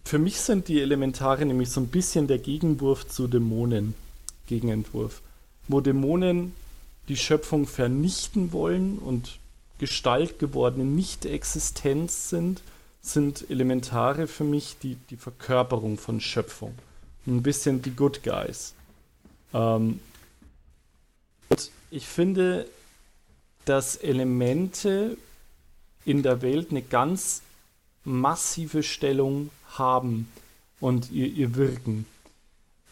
für mich sind die Elementare nämlich so ein bisschen der Gegenwurf zu Dämonen, Gegenentwurf, wo Dämonen die Schöpfung vernichten wollen und Gestalt gewordene Nicht-Existenz sind, sind Elementare für mich die, die Verkörperung von Schöpfung. Ein bisschen die Good Guys. Ähm, und ich finde, dass Elemente in der Welt eine ganz massive Stellung haben und ihr, ihr Wirken.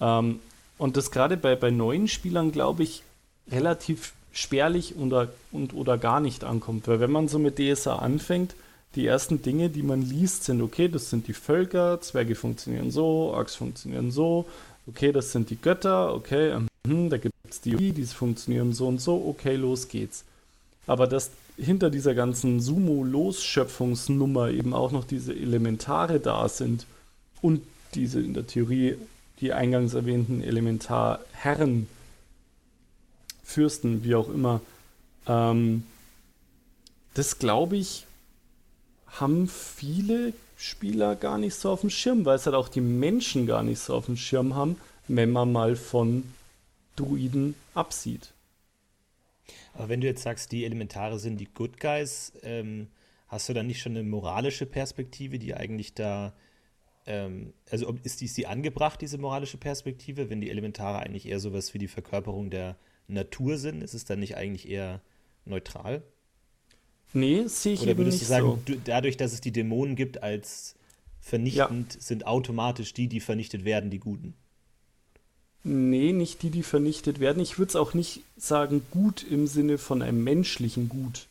Ähm, und das gerade bei, bei neuen Spielern, glaube ich, relativ spärlich oder, und, oder gar nicht ankommt. Weil wenn man so mit DSA anfängt, die ersten Dinge, die man liest, sind, okay, das sind die Völker, Zwerge funktionieren so, Orks funktionieren so, okay, das sind die Götter, okay, mhm, da gibt es die, die funktionieren so und so, okay, los geht's. Aber dass hinter dieser ganzen Sumo-Losschöpfungsnummer eben auch noch diese Elementare da sind und diese in der Theorie die eingangs erwähnten Elementarherren, Fürsten, wie auch immer, ähm, das glaube ich, haben viele Spieler gar nicht so auf dem Schirm, weil es halt auch die Menschen gar nicht so auf dem Schirm haben, wenn man mal von Druiden absieht. Aber wenn du jetzt sagst, die Elementare sind die Good Guys, ähm, hast du dann nicht schon eine moralische Perspektive, die eigentlich da, ähm, also ist die, ist die angebracht, diese moralische Perspektive, wenn die Elementare eigentlich eher sowas wie die Verkörperung der Natur sind? Ist es dann nicht eigentlich eher neutral? Nee, sehe ich Oder würdest nicht du sagen, so. du, dadurch, dass es die Dämonen gibt als vernichtend, ja. sind automatisch die, die vernichtet werden, die Guten? Nee, nicht die, die vernichtet werden. Ich würde es auch nicht sagen gut im Sinne von einem menschlichen Gut.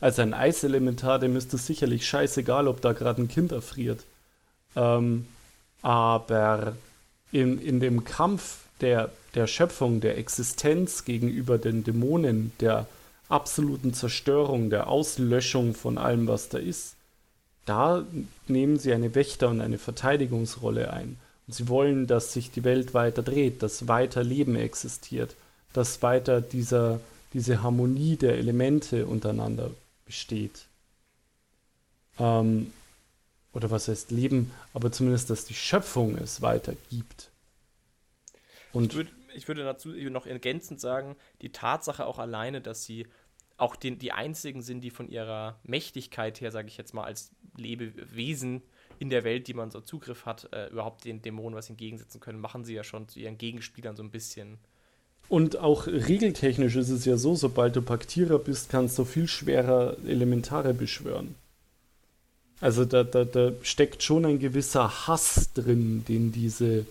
Also ein Eiselementar, dem ist es sicherlich scheißegal, ob da gerade ein Kind erfriert. Ähm, aber in, in dem Kampf der, der Schöpfung, der Existenz gegenüber den Dämonen, der absoluten Zerstörung, der Auslöschung von allem, was da ist, da nehmen sie eine Wächter- und eine Verteidigungsrolle ein. Und sie wollen, dass sich die Welt weiter dreht, dass weiter Leben existiert, dass weiter dieser, diese Harmonie der Elemente untereinander besteht. Ähm, oder was heißt Leben, aber zumindest, dass die Schöpfung es weitergibt. Und ich, würd, ich würde dazu noch ergänzend sagen, die Tatsache auch alleine, dass sie auch den, die einzigen sind, die von ihrer Mächtigkeit her, sage ich jetzt mal, als Lebewesen in der Welt, die man so Zugriff hat, äh, überhaupt den Dämonen was entgegensetzen können, machen sie ja schon zu ihren Gegenspielern so ein bisschen. Und auch regeltechnisch ist es ja so, sobald du Paktierer bist, kannst du viel schwerer Elementare beschwören. Also da, da, da steckt schon ein gewisser Hass drin, den diese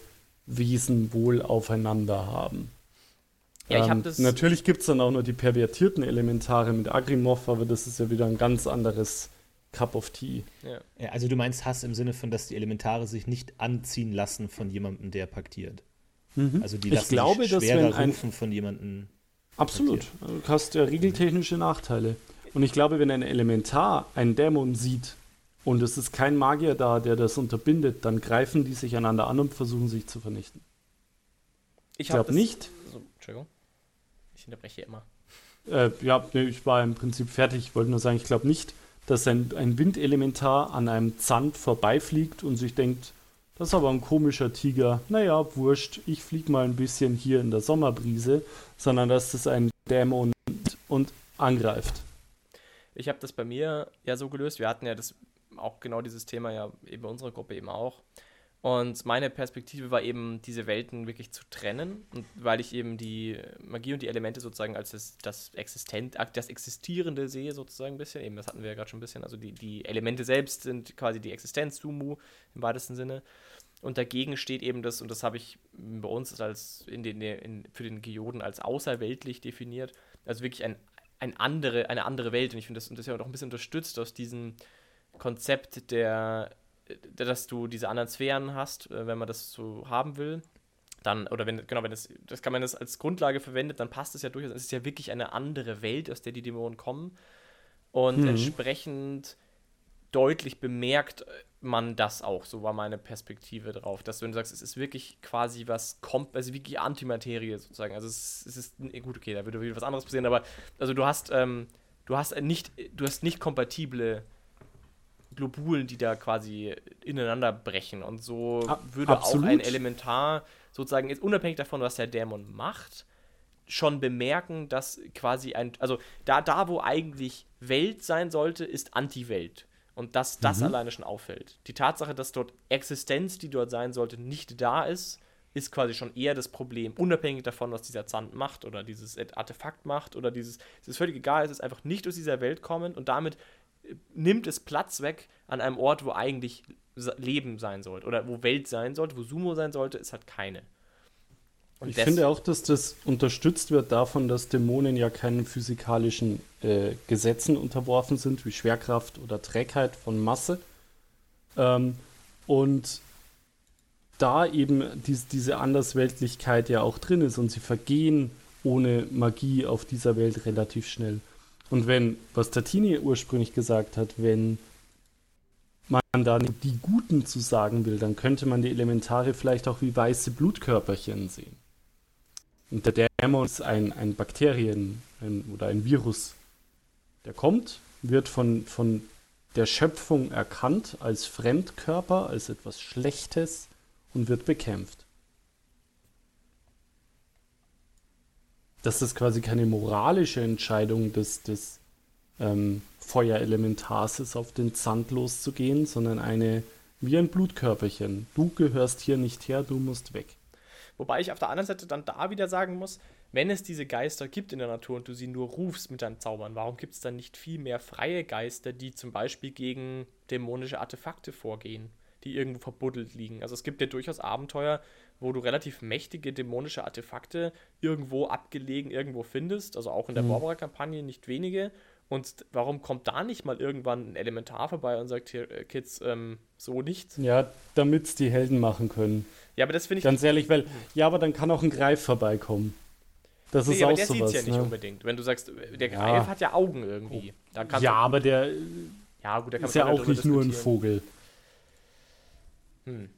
Wesen wohl aufeinander haben. Ja, ich ähm, das. Natürlich gibt es dann auch noch die pervertierten Elementare mit Agrimov, aber das ist ja wieder ein ganz anderes Cup of Tea. Ja. ja. also du meinst Hass im Sinne von, dass die Elementare sich nicht anziehen lassen von jemandem, der paktiert. Mhm. Also die lassen ich glaube, sich schwerer dass rufen von jemandem. Absolut. Paktiert. Du hast ja regeltechnische Nachteile. Und ich glaube, wenn ein Elementar einen Dämon sieht und es ist kein Magier da, der das unterbindet, dann greifen die sich einander an und versuchen sich zu vernichten. Ich, ich glaube nicht. Entschuldigung. Ich unterbreche immer. Äh, ja, nee, ich war im Prinzip fertig. Ich wollte nur sagen, ich glaube nicht, dass ein, ein Windelementar an einem Zand vorbeifliegt und sich denkt, das ist aber ein komischer Tiger. Naja, wurscht, ich fliege mal ein bisschen hier in der Sommerbrise, sondern dass das ein Dämon und, und angreift. Ich habe das bei mir ja so gelöst. Wir hatten ja das auch genau dieses Thema ja eben bei unserer Gruppe eben auch. Und meine Perspektive war eben, diese Welten wirklich zu trennen. Und weil ich eben die Magie und die Elemente sozusagen als das, das Existent, das Existierende sehe, sozusagen ein bisschen. Eben, das hatten wir ja gerade schon ein bisschen. Also die, die Elemente selbst sind quasi die Existenz, Sumu im weitesten Sinne. Und dagegen steht eben das, und das habe ich bei uns als in den, in, für den Geoden als außerweltlich definiert. Also wirklich ein, ein andere, eine andere Welt. Und ich finde das, und das ja auch ein bisschen unterstützt aus diesem Konzept der dass du diese anderen Sphären hast, äh, wenn man das so haben will. Dann, oder wenn, genau, wenn das, das kann man das als Grundlage verwendet, dann passt es ja durchaus. Es ist ja wirklich eine andere Welt, aus der die Dämonen kommen. Und mhm. entsprechend deutlich bemerkt man das auch. So war meine Perspektive drauf. Dass wenn du sagst, es ist wirklich quasi was, kommt, also wirklich Antimaterie sozusagen. Also es, es ist, gut, okay, da würde wieder was anderes passieren, aber also du hast, ähm, du hast nicht, du hast nicht kompatible Globulen, die da quasi ineinander brechen. Und so würde Absolut. auch ein Elementar sozusagen, jetzt unabhängig davon, was der Dämon macht, schon bemerken, dass quasi ein, also da, da wo eigentlich Welt sein sollte, ist Anti-Welt. Und dass das mhm. alleine schon auffällt. Die Tatsache, dass dort Existenz, die dort sein sollte, nicht da ist, ist quasi schon eher das Problem, unabhängig davon, was dieser Zand macht oder dieses Artefakt macht oder dieses, es ist völlig egal, es ist einfach nicht aus dieser Welt kommend und damit nimmt es Platz weg an einem Ort, wo eigentlich Leben sein sollte oder wo Welt sein sollte, wo Sumo sein sollte, ist halt keine. Und ich finde auch, dass das unterstützt wird davon, dass Dämonen ja keinen physikalischen äh, Gesetzen unterworfen sind, wie Schwerkraft oder Trägheit von Masse. Ähm, und da eben dies, diese Andersweltlichkeit ja auch drin ist und sie vergehen ohne Magie auf dieser Welt relativ schnell. Und wenn, was Tatini ursprünglich gesagt hat, wenn man da die Guten zu sagen will, dann könnte man die Elementare vielleicht auch wie weiße Blutkörperchen sehen. Und der Dämon ist ein, ein Bakterien ein, oder ein Virus. Der kommt, wird von, von der Schöpfung erkannt als Fremdkörper, als etwas Schlechtes und wird bekämpft. Dass das quasi keine moralische Entscheidung des, des ähm, Feuerelementars ist, auf den Sand loszugehen, sondern eine wie ein Blutkörperchen. Du gehörst hier nicht her, du musst weg. Wobei ich auf der anderen Seite dann da wieder sagen muss, wenn es diese Geister gibt in der Natur und du sie nur rufst mit deinen Zaubern, warum gibt es dann nicht viel mehr freie Geister, die zum Beispiel gegen dämonische Artefakte vorgehen, die irgendwo verbuddelt liegen? Also es gibt ja durchaus Abenteuer, wo du relativ mächtige dämonische Artefakte irgendwo abgelegen irgendwo findest, also auch in der mhm. Barbara-Kampagne nicht wenige. Und warum kommt da nicht mal irgendwann ein Elementar vorbei und sagt hier, äh, Kids, ähm, so nicht? Ja, damit es die Helden machen können. Ja, aber das finde ich. Ganz ehrlich, weil, ja, aber dann kann auch ein Greif vorbeikommen. Das nee, ist aber auch der sowas. Der ja nicht ne? unbedingt. Wenn du sagst, der Greif ja. hat ja Augen irgendwie. ja, aber der, ja, gut, der ist ja auch nicht nur ein Vogel. Hm.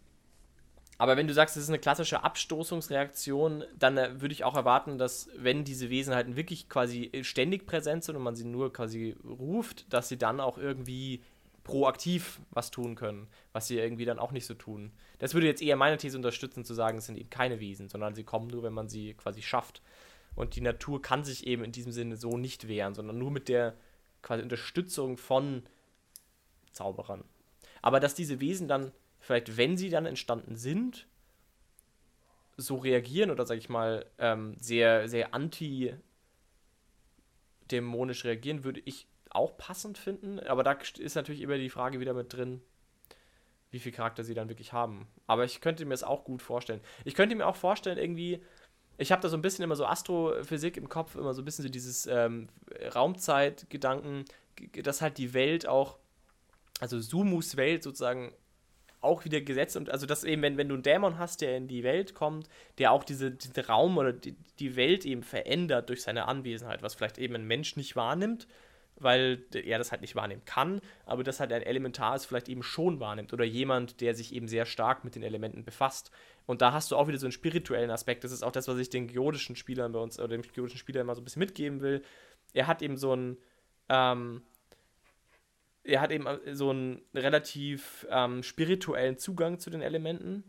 Aber wenn du sagst, es ist eine klassische Abstoßungsreaktion, dann äh, würde ich auch erwarten, dass wenn diese Wesen halt wirklich quasi ständig präsent sind und man sie nur quasi ruft, dass sie dann auch irgendwie proaktiv was tun können, was sie irgendwie dann auch nicht so tun. Das würde jetzt eher meine These unterstützen, zu sagen, es sind eben keine Wesen, sondern sie kommen nur, wenn man sie quasi schafft. Und die Natur kann sich eben in diesem Sinne so nicht wehren, sondern nur mit der quasi Unterstützung von Zauberern. Aber dass diese Wesen dann, vielleicht wenn sie dann entstanden sind, so reagieren oder sag ich mal, ähm, sehr, sehr anti-dämonisch reagieren, würde ich auch passend finden. Aber da ist natürlich immer die Frage wieder mit drin, wie viel Charakter sie dann wirklich haben. Aber ich könnte mir es auch gut vorstellen. Ich könnte mir auch vorstellen, irgendwie, ich habe da so ein bisschen immer so Astrophysik im Kopf, immer so ein bisschen so dieses ähm, Raumzeitgedanken, dass halt die Welt auch, also Sumus Welt sozusagen auch wieder gesetzt und also dass eben, wenn, wenn du einen Dämon hast, der in die Welt kommt, der auch diese, diesen Raum oder die, die Welt eben verändert durch seine Anwesenheit, was vielleicht eben ein Mensch nicht wahrnimmt, weil er das halt nicht wahrnehmen kann, aber das halt ein Elementar ist, vielleicht eben schon wahrnimmt oder jemand, der sich eben sehr stark mit den Elementen befasst. Und da hast du auch wieder so einen spirituellen Aspekt. Das ist auch das, was ich den geodischen Spielern bei uns, oder dem geodischen Spieler immer so ein bisschen mitgeben will. Er hat eben so einen, ähm, er hat eben so einen relativ ähm, spirituellen Zugang zu den Elementen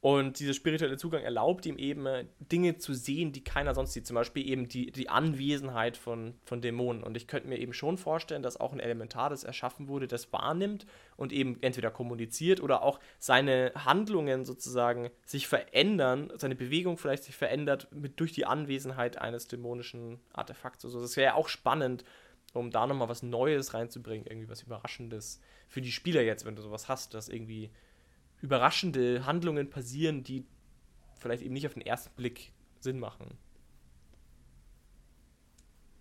und dieser spirituelle Zugang erlaubt ihm eben, äh, Dinge zu sehen, die keiner sonst sieht. Zum Beispiel eben die, die Anwesenheit von, von Dämonen. Und ich könnte mir eben schon vorstellen, dass auch ein Elementar, das erschaffen wurde, das wahrnimmt und eben entweder kommuniziert oder auch seine Handlungen sozusagen sich verändern, seine Bewegung vielleicht sich verändert mit, durch die Anwesenheit eines dämonischen Artefakts. Also das wäre ja auch spannend, um da nochmal was Neues reinzubringen, irgendwie was Überraschendes für die Spieler jetzt, wenn du sowas hast, dass irgendwie überraschende Handlungen passieren, die vielleicht eben nicht auf den ersten Blick Sinn machen.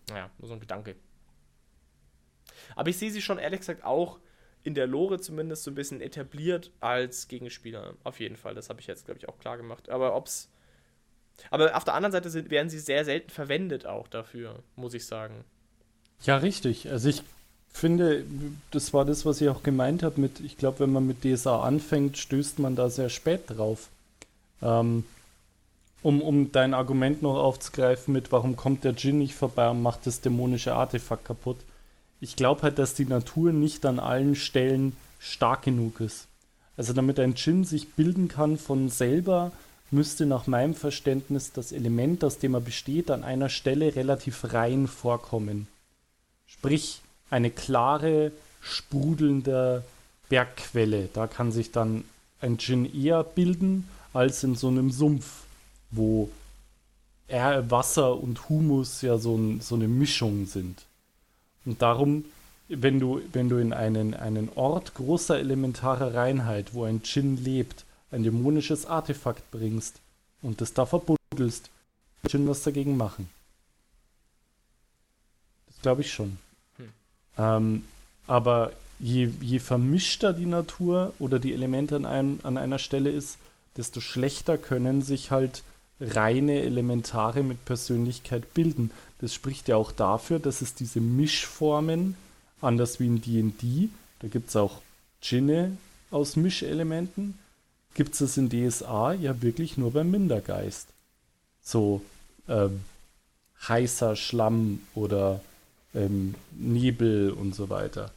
Naja, nur so ein Gedanke. Aber ich sehe sie schon ehrlich gesagt auch in der Lore zumindest so ein bisschen etabliert als Gegenspieler. Auf jeden Fall. Das habe ich jetzt, glaube ich, auch klar gemacht. Aber ob's. Aber auf der anderen Seite sind, werden sie sehr selten verwendet auch dafür, muss ich sagen. Ja, richtig. Also ich finde, das war das, was ich auch gemeint habe mit, ich glaube, wenn man mit DSA anfängt, stößt man da sehr spät drauf. Ähm, um, um dein Argument noch aufzugreifen mit, warum kommt der Djinn nicht vorbei und macht das dämonische Artefakt kaputt. Ich glaube halt, dass die Natur nicht an allen Stellen stark genug ist. Also damit ein Djinn sich bilden kann von selber, müsste nach meinem Verständnis das Element, aus dem er besteht, an einer Stelle relativ rein vorkommen. Sprich, eine klare, sprudelnde Bergquelle. Da kann sich dann ein Djinn eher bilden als in so einem Sumpf, wo Wasser und Humus ja so, ein, so eine Mischung sind. Und darum, wenn du, wenn du in einen, einen Ort großer elementarer Reinheit, wo ein Djinn lebt, ein dämonisches Artefakt bringst und das da verbuddelst, wird Djinn was dagegen machen. Das glaube ich schon. Hm. Ähm, aber je, je vermischter die Natur oder die Elemente an, einem, an einer Stelle ist, desto schlechter können sich halt reine Elementare mit Persönlichkeit bilden. Das spricht ja auch dafür, dass es diese Mischformen, anders wie in D&D, da gibt es auch Djinne aus Mischelementen, gibt es in DSA ja wirklich nur beim Mindergeist. So ähm, heißer Schlamm oder ähm, Nebel und so weiter.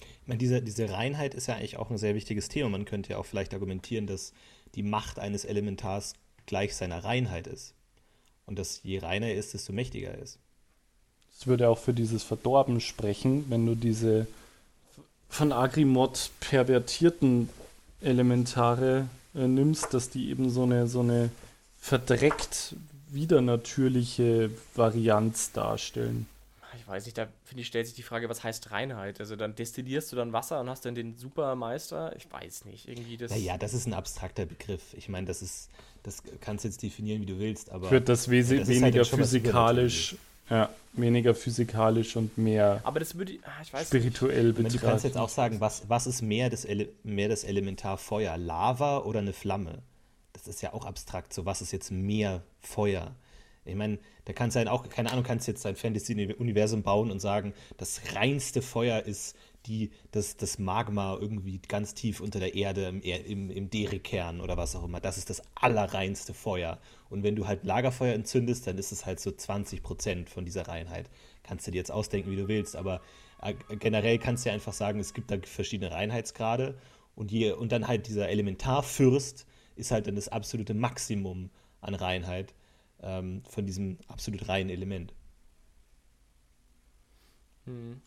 Ich meine, diese, diese Reinheit ist ja eigentlich auch ein sehr wichtiges Thema. Man könnte ja auch vielleicht argumentieren, dass die Macht eines Elementars gleich seiner Reinheit ist. Und dass je reiner er ist, desto mächtiger er ist. Das würde auch für dieses Verdorben sprechen, wenn du diese von Agrimod pervertierten Elementare äh, nimmst, dass die eben so eine, so eine verdreckt widernatürliche Varianz darstellen. Ich weiß nicht, da finde ich, stellt sich die Frage, was heißt Reinheit? Also dann destillierst du dann Wasser und hast dann den Supermeister? Ich weiß nicht, irgendwie das. Naja, das ist ein abstrakter Begriff. Ich meine, das ist, das kannst du jetzt definieren, wie du willst, aber. Wird das, we das halt weniger halt physikalisch, ja, weniger physikalisch und mehr aber das würde, ah, ich weiß spirituell nicht. betrachten. Du kannst jetzt auch sagen, was, was ist mehr das, Ele mehr das Elementar Feuer? Lava oder eine Flamme? Das ist ja auch abstrakt. So, was ist jetzt mehr Feuer? Ich meine, da kannst du halt auch, keine Ahnung, kannst jetzt ein Fantasy-Universum bauen und sagen, das reinste Feuer ist die, das, das Magma irgendwie ganz tief unter der Erde im, im, im Dere-Kern oder was auch immer. Das ist das allerreinste Feuer. Und wenn du halt Lagerfeuer entzündest, dann ist es halt so 20 Prozent von dieser Reinheit. Kannst du dir jetzt ausdenken, wie du willst, aber äh, generell kannst du ja einfach sagen, es gibt da verschiedene Reinheitsgrade und, je, und dann halt dieser Elementarfürst ist halt dann das absolute Maximum an Reinheit ähm, von diesem absolut reinen Element. Hm.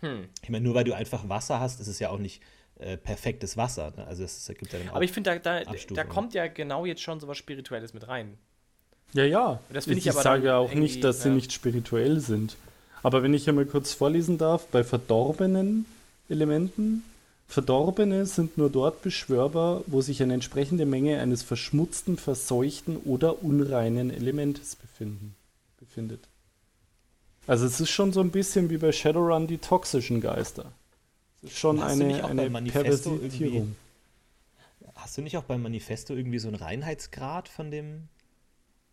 Hm. Ich meine, nur weil du einfach Wasser hast, ist es ja auch nicht äh, perfektes Wasser. Ne? Also es, gibt ja dann Aber ich finde, da, da, da, kommt ja genau jetzt schon so was Spirituelles mit rein. Ja, ja. Das ich, ich sage auch nicht, dass ja. sie nicht spirituell sind. Aber wenn ich einmal kurz vorlesen darf, bei verdorbenen Elementen, Verdorbene sind nur dort beschwörbar, wo sich eine entsprechende Menge eines verschmutzten, verseuchten oder unreinen Elementes befinden, befindet. Also es ist schon so ein bisschen wie bei Shadowrun die toxischen Geister. Es ist schon eine, eine Perversitierung. Hast du nicht auch beim Manifesto irgendwie so einen Reinheitsgrad von dem,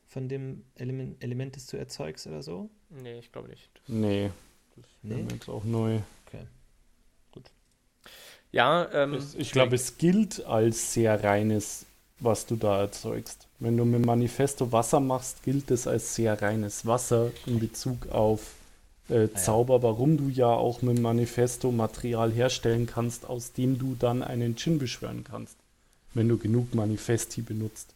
von dem Element, Element, das du erzeugst oder so? Nee, ich glaube nicht. Nee, das nee? ist jetzt auch neu. Ja, ähm, ich glaube, es gilt als sehr reines, was du da erzeugst. Wenn du mit Manifesto Wasser machst, gilt es als sehr reines Wasser in Bezug auf äh, ah Zauber, warum du ja auch mit Manifesto Material herstellen kannst, aus dem du dann einen Djinn beschwören kannst, wenn du genug Manifesti benutzt.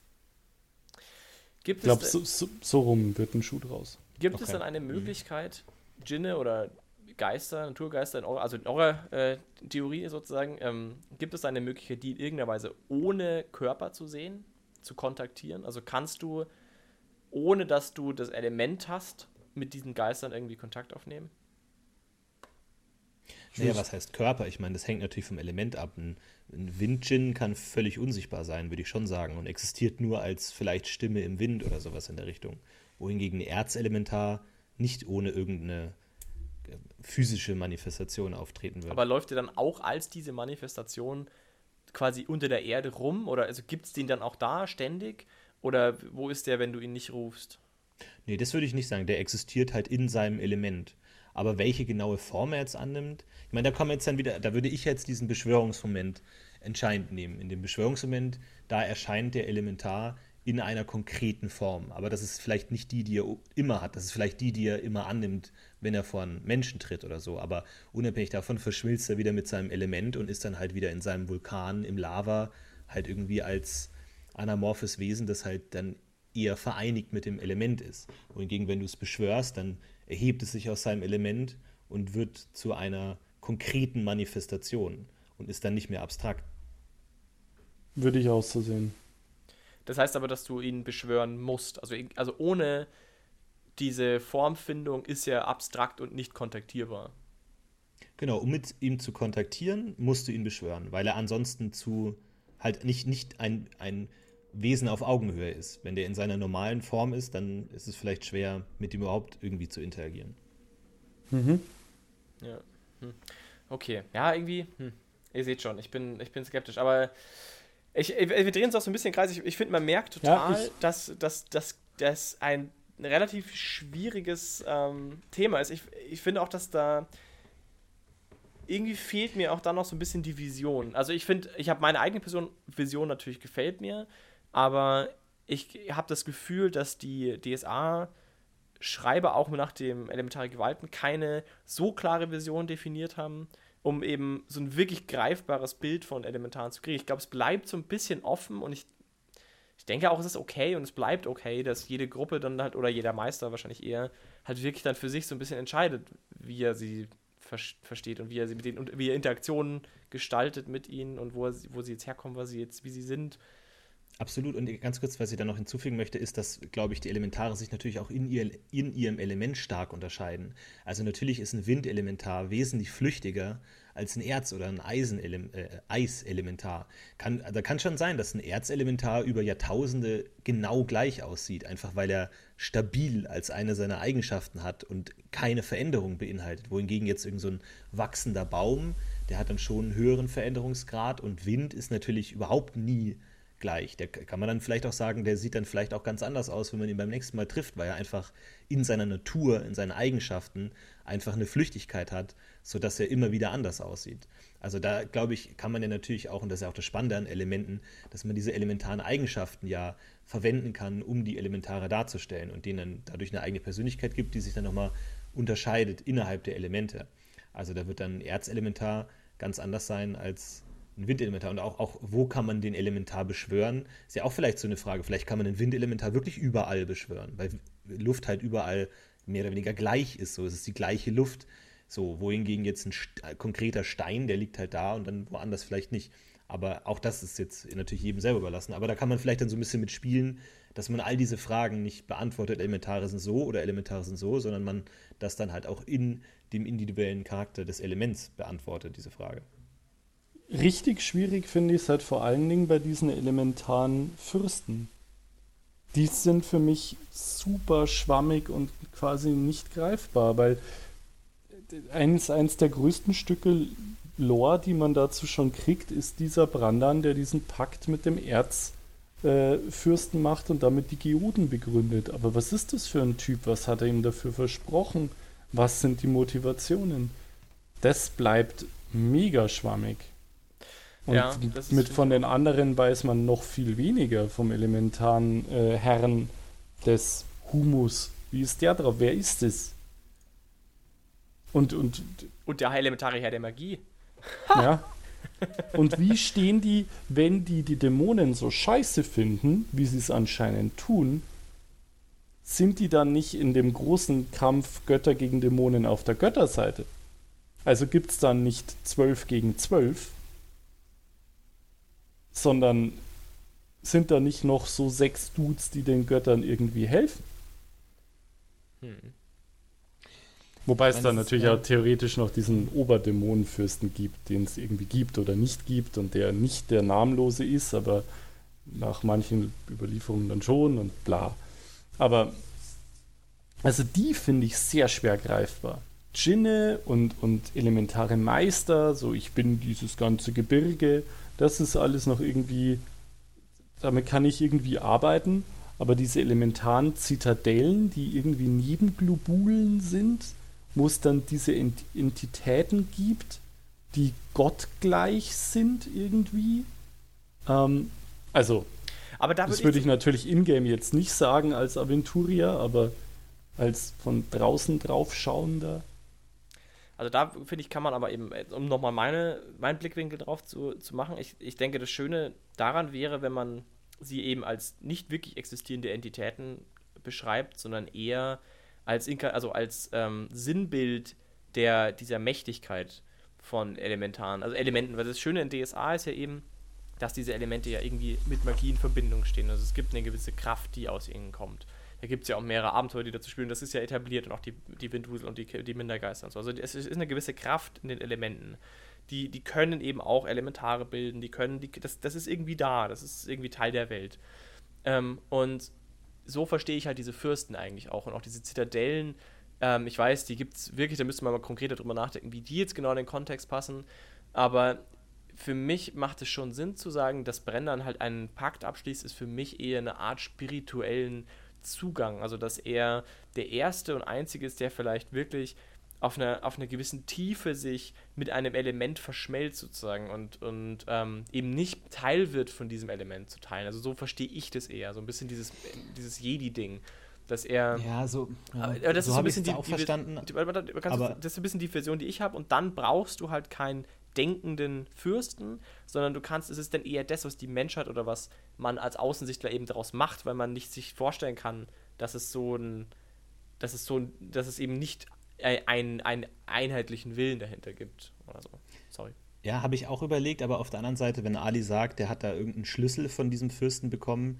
Gibt ich glaube, so, so, so, rum wird ein Schuh draus. Gibt okay. es dann eine mhm. Möglichkeit, Djinne oder Geister, Naturgeister, in eurer, also in eurer äh, Theorie sozusagen, ähm, gibt es eine Möglichkeit, die in irgendeiner Weise ohne Körper zu sehen? zu kontaktieren? Also kannst du, ohne dass du das Element hast, mit diesen Geistern irgendwie Kontakt aufnehmen? Naja, was heißt Körper? Ich meine, das hängt natürlich vom Element ab. Ein, ein Windjin kann völlig unsichtbar sein, würde ich schon sagen, und existiert nur als vielleicht Stimme im Wind oder sowas in der Richtung. Wohingegen ein Erzelementar nicht ohne irgendeine physische Manifestation auftreten wird. Aber läuft er dann auch als diese Manifestation quasi unter der Erde rum? Oder also gibt es den dann auch da ständig? Oder wo ist der, wenn du ihn nicht rufst? Nee, das würde ich nicht sagen. Der existiert halt in seinem Element. Aber welche genaue Form er jetzt annimmt, ich meine, da kommen jetzt dann wieder, da würde ich jetzt diesen Beschwörungsmoment entscheidend nehmen. In dem Beschwörungsmoment, da erscheint der Elementar in einer konkreten Form. Aber das ist vielleicht nicht die, die er immer hat. Das ist vielleicht die, die er immer annimmt, wenn er vor einen Menschen tritt oder so. Aber unabhängig davon verschmilzt er wieder mit seinem Element und ist dann halt wieder in seinem Vulkan im Lava halt irgendwie als anamorphes Wesen, das halt dann eher vereinigt mit dem Element ist. Wohingegen, wenn du es beschwörst, dann erhebt es sich aus seinem Element und wird zu einer konkreten Manifestation und ist dann nicht mehr abstrakt. Würde ich auch so. Das heißt aber, dass du ihn beschwören musst. Also, also ohne diese Formfindung ist er abstrakt und nicht kontaktierbar. Genau, um mit ihm zu kontaktieren, musst du ihn beschwören, weil er ansonsten zu halt nicht, nicht ein, ein Wesen auf Augenhöhe ist. Wenn der in seiner normalen Form ist, dann ist es vielleicht schwer, mit ihm überhaupt irgendwie zu interagieren. Mhm. Ja. Hm. Okay. Ja, irgendwie, hm. ihr seht schon, ich bin, ich bin skeptisch, aber ich, wir drehen uns auch so ein bisschen kreis. Ich, ich finde, man merkt total, ja, dass, dass, dass das ein relativ schwieriges ähm, Thema ist. Ich, ich finde auch, dass da irgendwie fehlt mir auch dann noch so ein bisschen die Vision. Also ich finde, ich habe meine eigene Person, Vision natürlich gefällt mir, aber ich habe das Gefühl, dass die DSA-Schreiber auch nach dem elementare Gewalten keine so klare Vision definiert haben, um eben so ein wirklich greifbares Bild von Elementaren zu kriegen. Ich glaube, es bleibt so ein bisschen offen und ich, ich denke auch, es ist okay und es bleibt okay, dass jede Gruppe dann halt oder jeder Meister wahrscheinlich eher halt wirklich dann für sich so ein bisschen entscheidet, wie er sie versteht und wie er sie mit denen und wie er Interaktionen gestaltet mit ihnen und wo, er, wo sie jetzt herkommen, was sie jetzt, wie sie sind. Absolut. Und ganz kurz, was ich da noch hinzufügen möchte, ist, dass, glaube ich, die Elementare sich natürlich auch in, ihr, in ihrem Element stark unterscheiden. Also natürlich ist ein Windelementar wesentlich flüchtiger als ein Erz- oder ein Eisenele äh, Eiselementar. Kann, da kann schon sein, dass ein Erzelementar über Jahrtausende genau gleich aussieht, einfach weil er stabil als eine seiner Eigenschaften hat und keine Veränderung beinhaltet. Wohingegen jetzt irgend so ein wachsender Baum, der hat dann schon einen höheren Veränderungsgrad und Wind ist natürlich überhaupt nie gleich. Der kann man dann vielleicht auch sagen, der sieht dann vielleicht auch ganz anders aus, wenn man ihn beim nächsten Mal trifft, weil er einfach in seiner Natur, in seinen Eigenschaften einfach eine Flüchtigkeit hat, sodass er immer wieder anders aussieht. Also da, glaube ich, kann man ja natürlich auch, und das ist ja auch das Spannende an Elementen, dass man diese elementaren Eigenschaften ja verwenden kann, um die Elementare darzustellen und denen dann dadurch eine eigene Persönlichkeit gibt, die sich dann nochmal unterscheidet innerhalb der Elemente. Also da wird dann ein Erzelementar ganz anders sein als ein Windelementar und auch, auch, wo kann man den Elementar beschwören, ist ja auch vielleicht so eine Frage. Vielleicht kann man ein Windelementar wirklich überall beschwören, weil Luft halt überall mehr oder weniger gleich ist. So, es ist die gleiche Luft. So, wohingegen jetzt ein st konkreter Stein, der liegt halt da und dann woanders vielleicht nicht. Aber auch das ist jetzt natürlich jedem selber überlassen. Aber da kann man vielleicht dann so ein bisschen mitspielen, dass man all diese Fragen nicht beantwortet, Elementare sind so oder Elementare sind so, sondern man das dann halt auch in dem individuellen Charakter des Elements beantwortet, diese Frage. Richtig schwierig finde ich es halt vor allen Dingen bei diesen elementaren Fürsten. Die sind für mich super schwammig und quasi nicht greifbar, weil eins, eins der größten Stücke Lore, die man dazu schon kriegt, ist dieser Brandan, der diesen Pakt mit dem Erzfürsten äh, macht und damit die Geoden begründet. Aber was ist das für ein Typ? Was hat er ihm dafür versprochen? Was sind die Motivationen? Das bleibt mega schwammig. Und ja, mit von den anderen weiß man noch viel weniger vom elementaren äh, Herrn des Humus. Wie ist der drauf? Wer ist es? Und, und, und der elementare Herr der Magie. <laughs> Ja. Und wie stehen die, wenn die die Dämonen so scheiße finden, wie sie es anscheinend tun, sind die dann nicht in dem großen Kampf Götter gegen Dämonen auf der Götterseite? Also gibt es dann nicht 12 gegen 12, sondern sind da nicht noch so sechs Dudes, die den Göttern irgendwie helfen? Hm. Wobei es dann natürlich ja. auch theoretisch noch diesen Oberdämonenfürsten gibt, den es irgendwie gibt oder nicht gibt und der nicht der Namenlose ist, aber nach manchen Überlieferungen dann schon und bla. Aber also die finde ich sehr schwer greifbar. Djinne und, und elementare Meister, so ich bin dieses ganze Gebirge, das ist alles noch irgendwie, damit kann ich irgendwie arbeiten, aber diese elementaren Zitadellen, die irgendwie Nebenglobulen sind wo es dann diese Ent Entitäten gibt, die gottgleich sind irgendwie. Ähm, also, aber da das würd würde ich natürlich in-game jetzt nicht sagen als Aventurier, aber als von draußen draufschauender. Also da finde ich, kann man aber eben, um nochmal meine, meinen Blickwinkel drauf zu, zu machen, ich, ich denke, das Schöne daran wäre, wenn man sie eben als nicht wirklich existierende Entitäten beschreibt, sondern eher als, Inka also als ähm, Sinnbild der, dieser Mächtigkeit von Elementaren, also Elementen. Weil das Schöne in DSA ist ja eben, dass diese Elemente ja irgendwie mit Magie in Verbindung stehen. Also es gibt eine gewisse Kraft, die aus ihnen kommt. Da gibt es ja auch mehrere Abenteuer, die dazu spielen. Das ist ja etabliert und auch die, die Windhusel und die, die Mindergeister und so. Also es ist eine gewisse Kraft in den Elementen. Die, die können eben auch Elementare bilden, die können, die, das, das ist irgendwie da, das ist irgendwie Teil der Welt. Ähm, und so verstehe ich halt diese Fürsten eigentlich auch und auch diese Zitadellen. Ähm, ich weiß, die gibt es wirklich, da müsste man mal konkreter drüber nachdenken, wie die jetzt genau in den Kontext passen. Aber für mich macht es schon Sinn zu sagen, dass Brendan halt einen Pakt abschließt, ist für mich eher eine Art spirituellen Zugang. Also, dass er der Erste und Einzige ist, der vielleicht wirklich auf einer, auf einer gewissen Tiefe sich mit einem Element verschmelzt sozusagen und, und ähm, eben nicht Teil wird von diesem Element zu teilen. Also so verstehe ich das eher, so ein bisschen dieses, dieses Jedi-Ding, dass er... Ja, so, ja, das so ist so ein bisschen die, auch die, verstanden. Die, aber das ist ein bisschen die Version, die ich habe und dann brauchst du halt keinen denkenden Fürsten, sondern du kannst, es ist dann eher das, was die Menschheit oder was man als Außensichtler eben daraus macht, weil man nicht sich vorstellen kann, dass es so ein, dass es so, dass es eben nicht einen, einen einheitlichen Willen dahinter gibt oder so. Sorry. Ja, habe ich auch überlegt, aber auf der anderen Seite, wenn Ali sagt, der hat da irgendeinen Schlüssel von diesem Fürsten bekommen,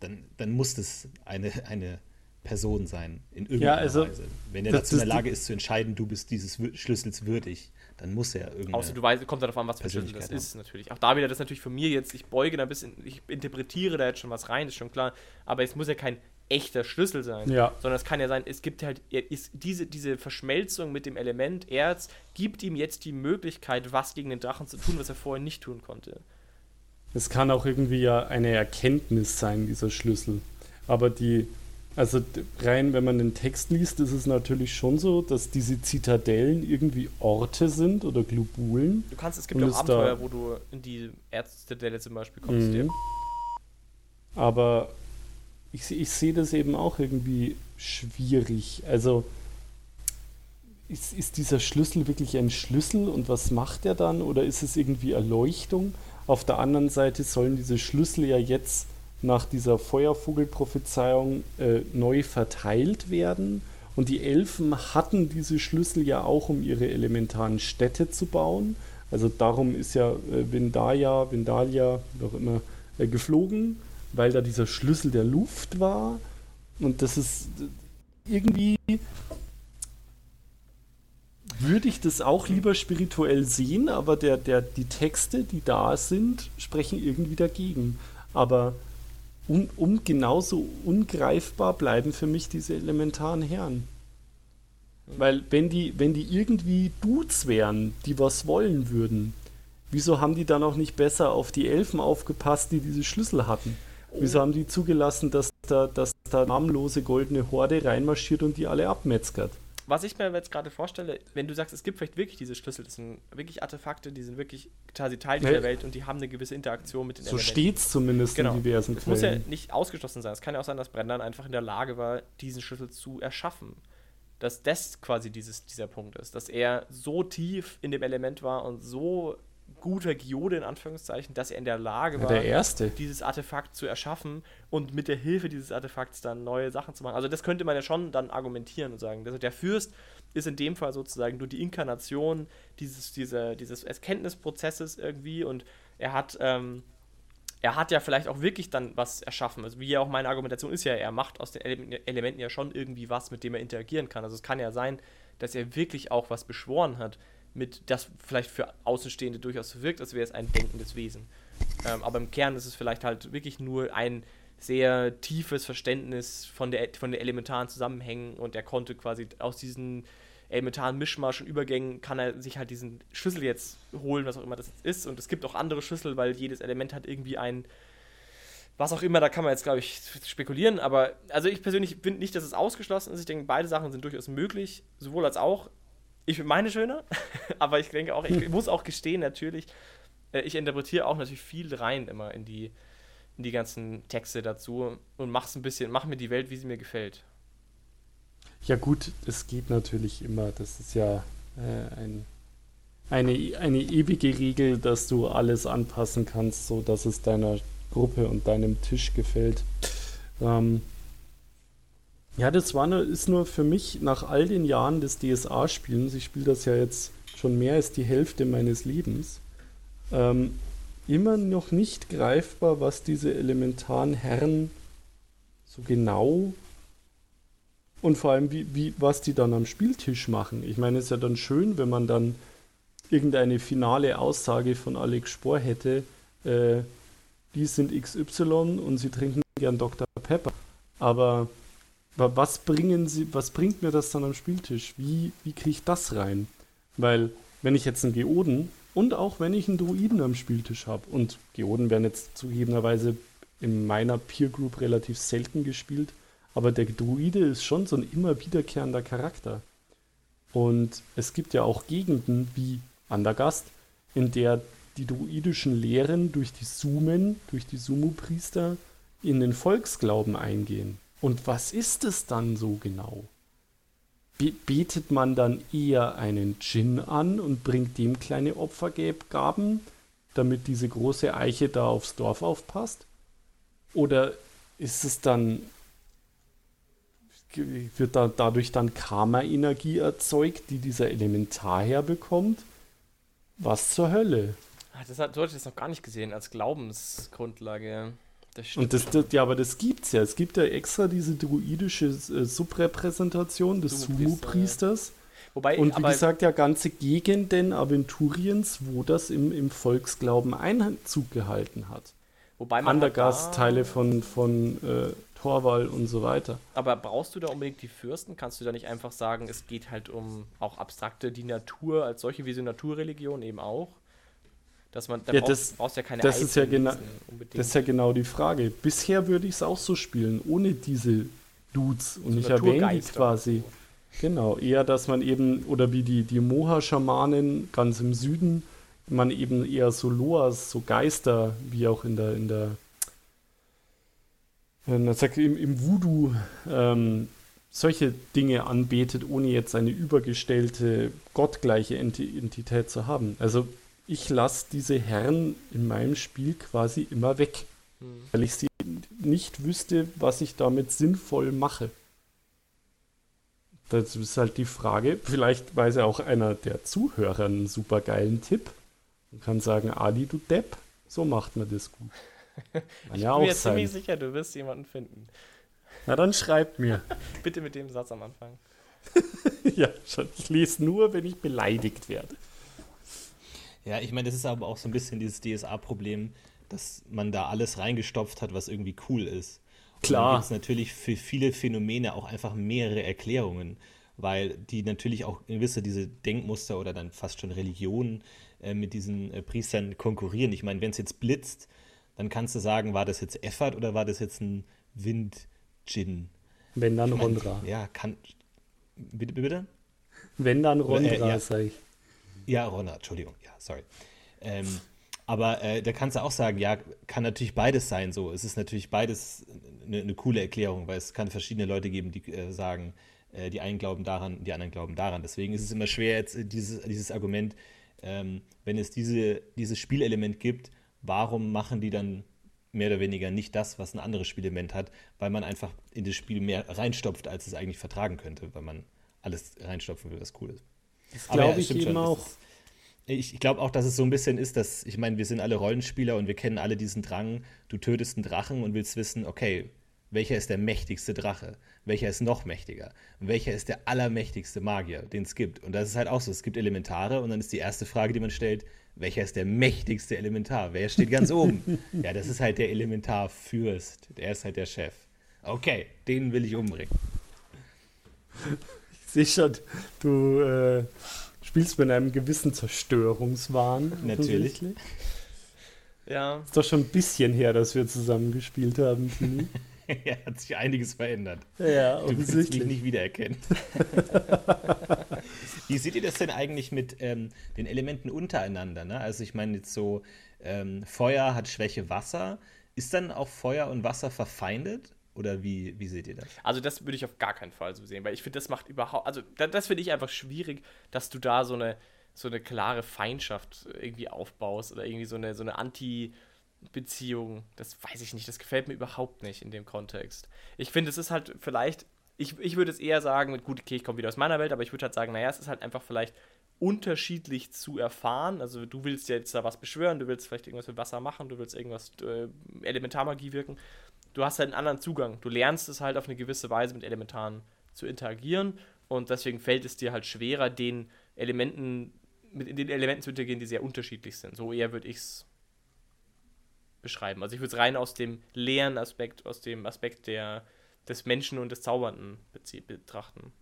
dann, dann muss das eine, eine Person sein, in irgendeiner ja, also, Weise. Wenn er dazu in der Lage ist zu entscheiden, du bist dieses Schlüssels würdig, dann muss er irgendwie. Außer du weißt, kommt darauf an, was für Schlüssel das ist, natürlich. Auch da wieder, das ist natürlich von mir jetzt, ich beuge da ein bisschen, ich interpretiere da jetzt schon was rein, ist schon klar, aber es muss ja kein echter Schlüssel sein, ja. sondern es kann ja sein, es gibt halt, ist diese, diese Verschmelzung mit dem Element Erz gibt ihm jetzt die Möglichkeit, was gegen den Drachen zu tun, was er vorher nicht tun konnte. Es kann auch irgendwie ja eine Erkenntnis sein, dieser Schlüssel. Aber die, also rein, wenn man den Text liest, ist es natürlich schon so, dass diese Zitadellen irgendwie Orte sind oder Globulen. Du kannst, es gibt auch Abenteuer, wo du in die Erzzitadelle zum Beispiel kommst. Mhm. Aber ich, ich sehe das eben auch irgendwie schwierig. Also ist, ist dieser Schlüssel wirklich ein Schlüssel und was macht er dann? Oder ist es irgendwie Erleuchtung? Auf der anderen Seite sollen diese Schlüssel ja jetzt nach dieser Feuervogelprophezeiung äh, neu verteilt werden. Und die Elfen hatten diese Schlüssel ja auch, um ihre elementaren Städte zu bauen. Also darum ist ja äh, Vindalia, Vindalia, wie auch immer, äh, geflogen weil da dieser Schlüssel der Luft war. Und das ist irgendwie würde ich das auch lieber spirituell sehen, aber der, der, die Texte, die da sind, sprechen irgendwie dagegen. Aber um, um genauso ungreifbar bleiben für mich diese elementaren Herren. Weil wenn die, wenn die irgendwie Dudes wären, die was wollen würden, wieso haben die dann auch nicht besser auf die Elfen aufgepasst, die diese Schlüssel hatten? Wieso haben die zugelassen, dass da, dass da namenlose goldene Horde reinmarschiert und die alle abmetzgert? Was ich mir jetzt gerade vorstelle, wenn du sagst, es gibt vielleicht wirklich diese Schlüssel, das sind wirklich Artefakte, die sind wirklich quasi Teil dieser Welt und die haben eine gewisse Interaktion mit den. So steht es zumindest genau. in diversen Es muss ja nicht ausgeschlossen sein. Es kann ja auch sein, dass Brendan einfach in der Lage war, diesen Schlüssel zu erschaffen. Dass das quasi dieses, dieser Punkt ist. Dass er so tief in dem Element war und so guter Giode in Anführungszeichen, dass er in der Lage war, der dieses Artefakt zu erschaffen und mit der Hilfe dieses Artefakts dann neue Sachen zu machen. Also das könnte man ja schon dann argumentieren und sagen, also der Fürst ist in dem Fall sozusagen nur die Inkarnation dieses, dieser, dieses Erkenntnisprozesses irgendwie und er hat, ähm, er hat ja vielleicht auch wirklich dann was erschaffen. Also wie ja auch meine Argumentation ist ja, er macht aus den Elementen ja schon irgendwie was, mit dem er interagieren kann. Also es kann ja sein, dass er wirklich auch was beschworen hat mit das vielleicht für Außenstehende durchaus wirkt, als wäre es ein denkendes Wesen. Ähm, aber im Kern ist es vielleicht halt wirklich nur ein sehr tiefes Verständnis von, der, von den elementaren Zusammenhängen und er konnte quasi aus diesen elementaren Mischmasch und Übergängen kann er sich halt diesen Schlüssel jetzt holen, was auch immer das ist. Und es gibt auch andere Schlüssel, weil jedes Element hat irgendwie ein was auch immer, da kann man jetzt, glaube ich, spekulieren, aber also ich persönlich finde nicht, dass es ausgeschlossen ist. Ich denke, beide Sachen sind durchaus möglich, sowohl als auch. Ich finde meine schöner, <laughs> aber ich denke auch, ich muss auch gestehen, natürlich, äh, ich interpretiere auch natürlich viel rein immer in die, in die ganzen Texte dazu und mach's ein bisschen, mach mir die Welt, wie sie mir gefällt. Ja gut, es geht natürlich immer, das ist ja äh, ein, eine, eine ewige Regel, dass du alles anpassen kannst, so dass es deiner Gruppe und deinem Tisch gefällt. Ähm, ja, das war nur, ist nur für mich nach all den Jahren des DSA-Spielens, ich spiele das ja jetzt schon mehr als die Hälfte meines Lebens, ähm, immer noch nicht greifbar, was diese elementaren Herren so genau und vor allem, wie, wie, was die dann am Spieltisch machen. Ich meine, es ist ja dann schön, wenn man dann irgendeine finale Aussage von Alex Spohr hätte, äh, die sind XY und sie trinken gern Dr. Pepper. Aber was bringen sie, was bringt mir das dann am Spieltisch? Wie, wie kriege ich das rein? Weil, wenn ich jetzt einen Geoden und auch wenn ich einen Druiden am Spieltisch habe, und Geoden werden jetzt zugegebenerweise in meiner Peer Group relativ selten gespielt, aber der Druide ist schon so ein immer wiederkehrender Charakter. Und es gibt ja auch Gegenden wie Andergast, in der die druidischen Lehren durch die Sumen, durch die Sumu-Priester in den Volksglauben eingehen. Und was ist es dann so genau? Be betet man dann eher einen Djinn an und bringt dem kleine Opfergaben, damit diese große Eiche da aufs Dorf aufpasst? Oder ist es dann wird da dadurch dann Karma-Energie erzeugt, die dieser Elementar herbekommt? Was zur Hölle? Ach, das hat Deutsch jetzt noch gar nicht gesehen als Glaubensgrundlage. Das und das, das, ja, aber das gibt's ja. Es gibt ja extra diese druidische äh, Subrepräsentation des Sumu-Priesters. Wobei, und wie gesagt, ja ganze Gegenden Aventuriens, wo das im, im Volksglauben Einzug gehalten hat. Wobei man Andergast-Teile von, von äh, Torwall und so weiter. Aber brauchst du da unbedingt die Fürsten? Kannst du da nicht einfach sagen, es geht halt um auch abstrakte, die Natur als solche wie so Naturreligion eben auch? Dass man, da ja, brauchst, das, brauchst ja keine das ist ja genau, Das ist ja genau die Frage. Bisher würde ich es auch so spielen, ohne diese Dudes. Und so ich erwähne die quasi. Genau, eher, dass man eben, oder wie die, die Moha-Schamanen ganz im Süden, man eben eher so Loas, so Geister, wie auch in der, in der, in der im, im Voodoo ähm, solche Dinge anbetet, ohne jetzt eine übergestellte, gottgleiche Entität zu haben. Also ich lasse diese Herren in meinem Spiel quasi immer weg, mhm. weil ich sie nicht wüsste, was ich damit sinnvoll mache. Das ist halt die Frage. Vielleicht weiß ja auch einer der Zuhörer einen super geilen Tipp und kann sagen, Ali, du Depp, so macht man das gut. <laughs> ich ja bin mir sein. ziemlich sicher, du wirst jemanden finden. Na dann schreib mir. <laughs> Bitte mit dem Satz am Anfang. <laughs> ja, ich lese nur, wenn ich beleidigt werde. Ja, ich meine, das ist aber auch so ein bisschen dieses DSA-Problem, dass man da alles reingestopft hat, was irgendwie cool ist. Klar. gibt es natürlich für viele Phänomene auch einfach mehrere Erklärungen, weil die natürlich auch gewisse diese Denkmuster oder dann fast schon Religionen äh, mit diesen äh, Priestern konkurrieren. Ich meine, wenn es jetzt blitzt, dann kannst du sagen, war das jetzt Effert oder war das jetzt ein Wind-Djinn? Wenn dann ich mein, Rondra. Ja, kann. Bitte, bitte? Wenn dann Rondra, äh, ja. sag ich. Ja, Ronna, Entschuldigung, ja, sorry. Ähm, aber äh, da kannst du auch sagen, ja, kann natürlich beides sein so. Es ist natürlich beides eine, eine coole Erklärung, weil es kann verschiedene Leute geben, die äh, sagen, äh, die einen glauben daran, die anderen glauben daran. Deswegen ist es immer schwer, jetzt äh, dieses, dieses Argument, ähm, wenn es diese, dieses Spielelement gibt, warum machen die dann mehr oder weniger nicht das, was ein anderes Spielelement hat, weil man einfach in das Spiel mehr reinstopft, als es eigentlich vertragen könnte, weil man alles reinstopfen will, was cool ist. Das glaube ja, ich eben schon. auch. Ich, ich glaube auch, dass es so ein bisschen ist, dass, ich meine, wir sind alle Rollenspieler und wir kennen alle diesen Drang, du tötest einen Drachen und willst wissen, okay, welcher ist der mächtigste Drache? Welcher ist noch mächtiger? Und welcher ist der allermächtigste Magier, den es gibt? Und das ist halt auch so, es gibt Elementare und dann ist die erste Frage, die man stellt, welcher ist der mächtigste Elementar? Wer steht ganz oben? <laughs> ja, das ist halt der Elementarfürst. Der ist halt der Chef. Okay, den will ich umbringen sehe schon, du äh, spielst mit einem gewissen Zerstörungswahn. Natürlich. Ja. Ist doch schon ein bisschen her, dass wir zusammen gespielt haben, Tini. <laughs> ja, hat sich einiges verändert. Ja, Du willst mich nicht wiedererkennen. <laughs> Wie seht ihr das denn eigentlich mit ähm, den Elementen untereinander? Ne? Also ich meine jetzt so, ähm, Feuer hat Schwäche Wasser. Ist dann auch Feuer und Wasser verfeindet? Oder wie, wie seht ihr das? Also das würde ich auf gar keinen Fall so sehen, weil ich finde, das macht überhaupt, also da, das finde ich einfach schwierig, dass du da so eine, so eine klare Feindschaft irgendwie aufbaust oder irgendwie so eine, so eine Anti-Beziehung. Das weiß ich nicht, das gefällt mir überhaupt nicht in dem Kontext. Ich finde, es ist halt vielleicht, ich, ich würde es eher sagen, gut, okay, ich komme wieder aus meiner Welt, aber ich würde halt sagen, naja, es ist halt einfach vielleicht unterschiedlich zu erfahren. Also du willst ja jetzt da was beschwören, du willst vielleicht irgendwas mit Wasser machen, du willst irgendwas äh, Elementarmagie wirken. Du hast halt einen anderen Zugang. Du lernst es halt auf eine gewisse Weise mit Elementaren zu interagieren und deswegen fällt es dir halt schwerer, den Elementen mit den Elementen zu interagieren, die sehr unterschiedlich sind. So eher würde ich es beschreiben. Also ich würde es rein aus dem leeren Aspekt, aus dem Aspekt der, des Menschen und des Zaubernden betrachten.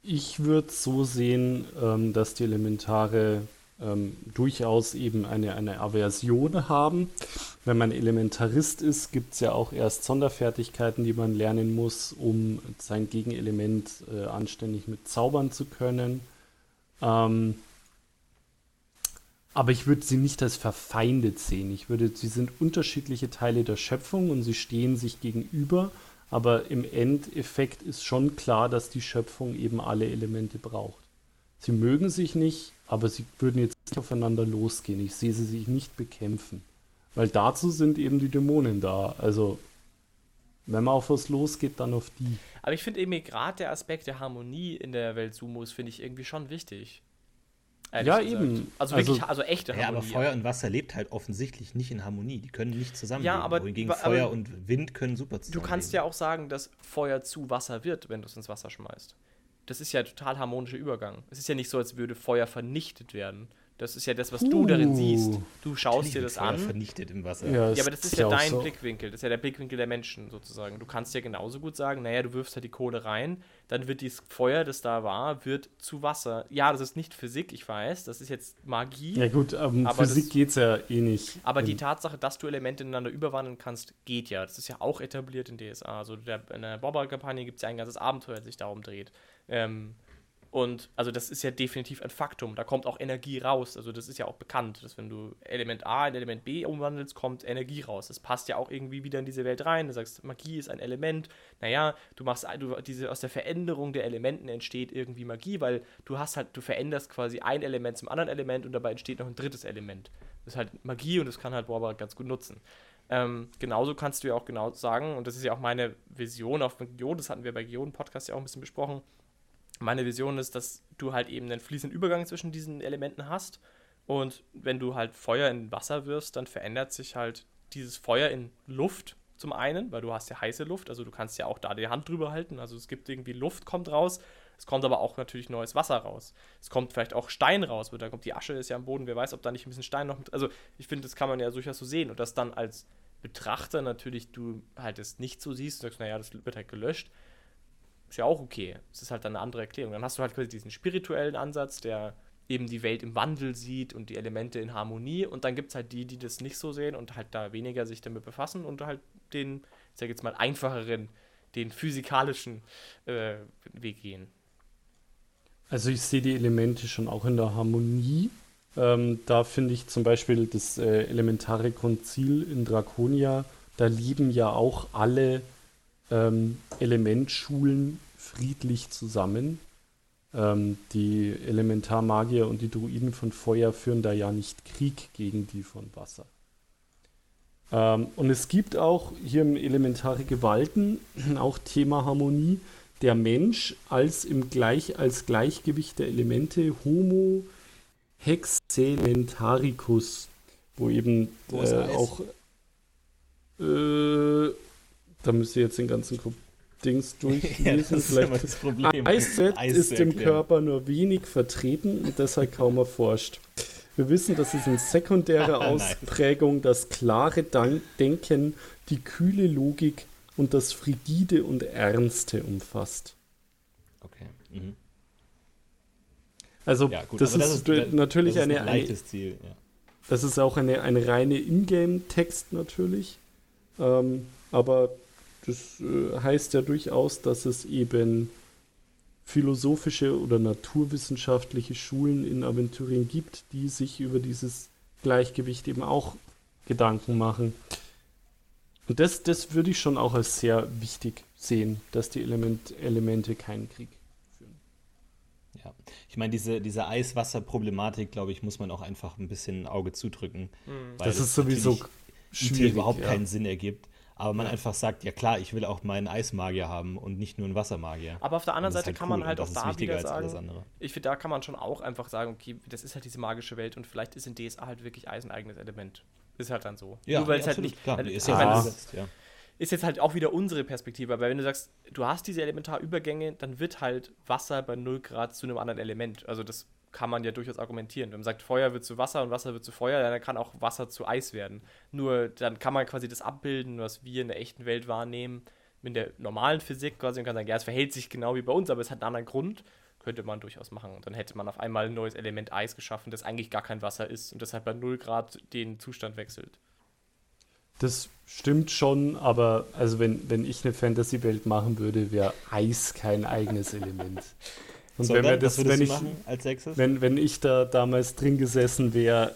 Ich würde so sehen, ähm, dass die Elementare ähm, durchaus eben eine, eine Aversion haben. Wenn man Elementarist ist, gibt es ja auch erst Sonderfertigkeiten, die man lernen muss, um sein Gegenelement äh, anständig mit zaubern zu können. Ähm, aber ich würde sie nicht als verfeindet sehen. Ich würde, sie sind unterschiedliche Teile der Schöpfung und sie stehen sich gegenüber. Aber im Endeffekt ist schon klar, dass die Schöpfung eben alle Elemente braucht. Sie mögen sich nicht, aber sie würden jetzt nicht aufeinander losgehen. Ich sehe sie sich nicht bekämpfen. Weil dazu sind eben die Dämonen da. Also, wenn man auf was losgeht, dann auf die. Aber ich finde eben gerade der Aspekt der Harmonie in der Welt Sumos finde ich irgendwie schon wichtig. Ehrlich Ja, gesagt. eben. Also, Also- wirklich, also echte Ja, Harmonie. aber Feuer und Wasser lebt halt offensichtlich nicht in Harmonie. Die können nicht zusammen. Ja, aber- wohingegen aber- Feuer und Wind können super Du zusammen. kannst ja auch sagen, dass Feuer zu Wasser wird, wenn du es ins Wasser schmeißt. Das ist ja ein total harmonischer Übergang. Es ist ja nicht so, als würde Feuer vernichtet werden. Das ist ja das, was du darin siehst. Du schaust dir das Feuer an. vernichtet im Wasser. Ja, aber das ist ja dein so. Blickwinkel. Das ist ja der Blickwinkel der Menschen sozusagen. Du kannst ja genauso gut sagen, naja, du wirfst halt die Kohle rein, dann wird dieses Feuer, das da war, wird zu Wasser. Ja, das ist nicht Physik, ich weiß, das ist jetzt Magie. Ja gut, um Aber Physik das- geht es ja eh nicht. Aber die Ähm, Tatsache, dass du Elemente ineinander überwandeln kannst, geht ja. Das ist ja auch etabliert in DSA. Also der, in der Bobber-Kampagne gibt es ja ein ganzes Abenteuer, das sich darum dreht. Ähm, und also das ist ja definitiv ein Faktum. Da kommt auch Energie raus. Also das ist ja auch bekannt, dass wenn du Element A in Element B umwandelst, kommt Energie raus. Das passt ja auch irgendwie wieder in diese Welt rein. Du sagst, Magie ist ein Element. Naja, du machst du, diese aus der Veränderung der Elementen entsteht irgendwie Magie, weil du hast halt, du veränderst quasi ein Element zum anderen Element und dabei entsteht noch ein drittes Element. Das ist halt Magie und das kann halt Warburg ganz gut nutzen. Ähm, genauso kannst du ja auch genau sagen, und das ist ja auch meine Vision auf Geoden, das hatten wir bei Geoden Podcast ja auch ein bisschen besprochen. Meine Vision ist, dass du halt eben einen fließenden Übergang zwischen diesen Elementen hast. Und wenn du halt Feuer in Wasser wirfst, dann verändert sich halt dieses Feuer in Luft zum einen, weil du hast ja heiße Luft, also du kannst ja auch da die Hand drüber halten. Also es gibt irgendwie Luft, kommt raus. Es kommt aber auch natürlich neues Wasser raus. Es kommt vielleicht auch Stein raus, weil da kommt die Asche, ist ja am Boden. Wer weiß, ob da nicht ein bisschen Stein noch mit. Also ich finde, das kann man ja durchaus so sehen. Und das dann als Betrachter natürlich du halt es nicht so siehst und sagst, naja, das wird halt gelöscht. Ist ja auch okay. Es ist halt dann eine andere Erklärung. Dann hast du halt quasi diesen spirituellen Ansatz, der eben die Welt im Wandel sieht und die Elemente in Harmonie. Und dann gibt es halt die, die das nicht so sehen und halt da weniger sich damit befassen und halt den, ich sag jetzt mal, einfacheren, den physikalischen äh, Weg gehen. Also ich sehe die Elemente schon auch in der Harmonie. Ähm, da finde ich zum Beispiel das äh, elementare Konzil in Draconia, da leben ja auch alle ähm, Elementschulen friedlich zusammen. Ähm, die Elementarmagier und die Druiden von Feuer führen da ja nicht Krieg gegen die von Wasser. Ähm, und es gibt auch hier im Elementare Gewalten <clears throat> auch Thema Harmonie. Der Mensch als im Gleich, als Gleichgewicht der Elemente Homo hexelementaricus, wo eben äh, auch äh, da müsst ihr jetzt den ganzen Ko- Dings durchlesen. <laughs> Ja, das ist Vielleicht immer das Problem. Eiszeit Eis ist im. Körper nur wenig vertreten und deshalb kaum erforscht. Wir wissen, <laughs> dass es in sekundärer. Ausprägung das klare Denken, die kühle Logik und das frigide und Ernste umfasst. Okay. Mhm. Also Ja, das, aber ist, natürlich das ist eine, ein leichtes Ziel. Ja. es ist auch eine, eine reine Ingame-Text natürlich. Ähm, aber das äh, heißt ja durchaus, dass es eben philosophische oder naturwissenschaftliche Schulen in Aventurien gibt, die sich über dieses Gleichgewicht eben auch Gedanken machen. Und das, das würde ich schon auch als sehr wichtig sehen, dass die Element, Elemente keinen Krieg führen. Ja, ich meine, diese, diese Eiswasser-Problematik, glaube ich, muss man auch einfach ein bisschen ein Auge zudrücken. Mhm. Das ist sowieso schwierig, überhaupt ja. keinen Sinn ergibt aber man ja. einfach sagt, ja klar, ich will auch meinen Eismagier haben und nicht nur einen Wassermagier. Aber auf der anderen Seite halt kann cool man halt auch da wieder sagen, ich finde, da kann man schon auch einfach sagen, okay, das ist halt diese magische Welt und vielleicht ist in DSA halt wirklich Eis ein eigenes Element. Ist halt dann so. Ja, Nur weil ja, es halt nicht. Klar, also, ist, ja ist, ja. ist jetzt halt auch wieder unsere Perspektive, aber wenn du sagst, du hast diese Elementarübergänge, dann wird halt Wasser bei 0 Grad zu einem anderen Element. Also das kann man ja durchaus argumentieren. Wenn man sagt, Feuer wird zu Wasser und Wasser wird zu Feuer, dann kann auch Wasser zu Eis werden. Nur dann kann man quasi das abbilden, was wir in der echten Welt wahrnehmen, mit der normalen Physik quasi und kann sagen, ja, es verhält sich genau wie bei uns, aber es hat einen anderen Grund. Könnte man durchaus machen. Und dann hätte man auf einmal ein neues Element Eis geschaffen, das eigentlich gar kein Wasser ist und deshalb bei 0 Grad den Zustand wechselt. Das stimmt schon, aber also wenn, wenn ich eine Fantasy-Welt machen würde, wäre Eis kein eigenes Element. <laughs> Und wenn wir das, wenn ich, als sechstes? Wenn, wenn ich da damals drin gesessen wäre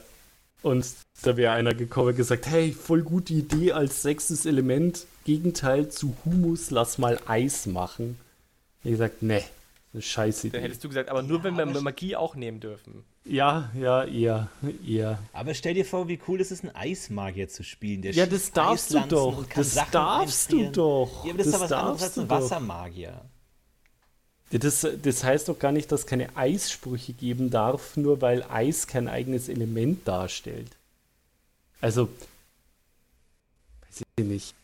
und da wäre einer gekommen und gesagt, hey, voll gute Idee als sechstes Element, Gegenteil zu Humus, lass mal Eis machen. Ich gesagt, ne, eine scheiße Idee. Dann hättest du gesagt, aber nur ja, wenn wir Magie auch nehmen dürfen. Ja, ja, eher, eher. Aber stell dir vor, wie cool es ist, einen Eismagier zu spielen. ja, das darfst du doch. Das Sachen darfst du doch. Ja, aber das, das ist aber was anderes als ein Wassermagier. Das, das heißt doch gar nicht, dass es keine Eissprüche geben darf, nur weil Eis kein eigenes Element darstellt. Also, weiß ich nicht.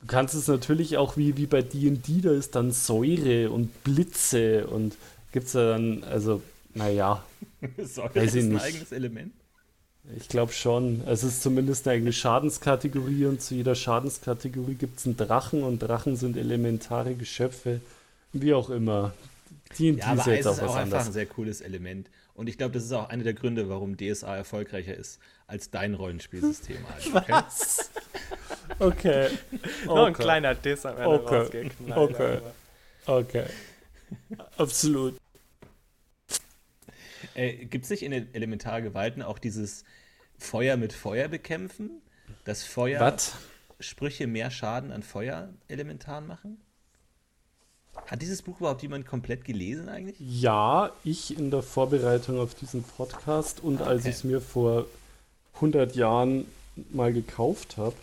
Du kannst es natürlich auch wie, wie bei D&D, da ist dann Säure und Blitze und gibt es dann, also, naja. <laughs> Säure weiß ist ein eigenes Element? Ich glaube schon. Es ist zumindest eine eigene Schadenskategorie und zu jeder Schadenskategorie gibt es einen Drachen und Drachen sind elementare Geschöpfe. Wie auch immer. Die, ja, aber Eis ist auch einfach anders. ein sehr cooles Element. Und ich glaube, das ist auch einer der Gründe, warum DSA erfolgreicher ist als dein Rollenspielsystem. <laughs> Also, okay? Was? Okay. okay. <laughs> Noch ein kleiner Diss am Ende okay. Okay. Okay. Absolut. Äh, Gibt es nicht in den Elementargewalten auch dieses Feuer mit Feuer bekämpfen? Dass Feuer What? Sprüche mehr Schaden an Feuerelementaren machen? Hat dieses Buch überhaupt jemand komplett gelesen eigentlich? Ja, ich in der Vorbereitung auf diesen Podcast und okay. als ich es mir vor 100 Jahren mal gekauft habe.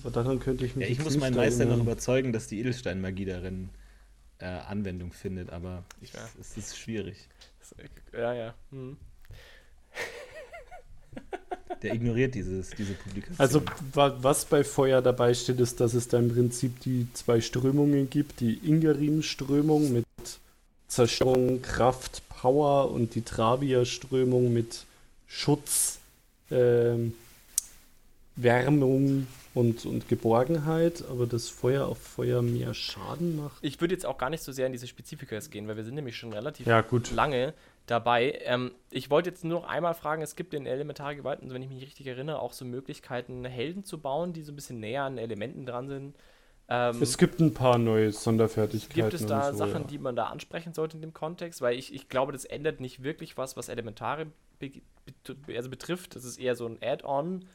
Aber daran könnte ich mich ja, Ich muss meinen Meister noch überzeugen, dass die Edelsteinmagie darin äh, Anwendung findet, aber ich, ja. es ist schwierig. Ja, ja. Hm. Der ignoriert dieses, diese Publikation. Also was bei Feuer dabei steht, ist, dass es da im Prinzip die zwei Strömungen gibt. Die Ingerim-Strömung mit Zerstörung, Kraft, Power und die Travia-Strömung mit Schutz, äh, Wärmung und, und Geborgenheit, aber das Feuer auf Feuer mehr Schaden macht. Ich würde jetzt auch gar nicht so sehr in diese Spezifika gehen, weil wir sind nämlich schon relativ ja, lange dabei. Ähm, ich wollte jetzt nur noch einmal fragen, es gibt in Elementare Gewalten, wenn ich mich richtig erinnere, auch so Möglichkeiten, Helden zu bauen, die so ein bisschen näher an Elementen dran sind. Ähm, es gibt ein paar neue Sonderfertigkeiten. Gibt es da so, Sachen, ja. die man da ansprechen sollte in dem Kontext? Weil ich, ich glaube, das ändert nicht wirklich was, was Elementare be also betrifft. Das ist eher so ein Add-on.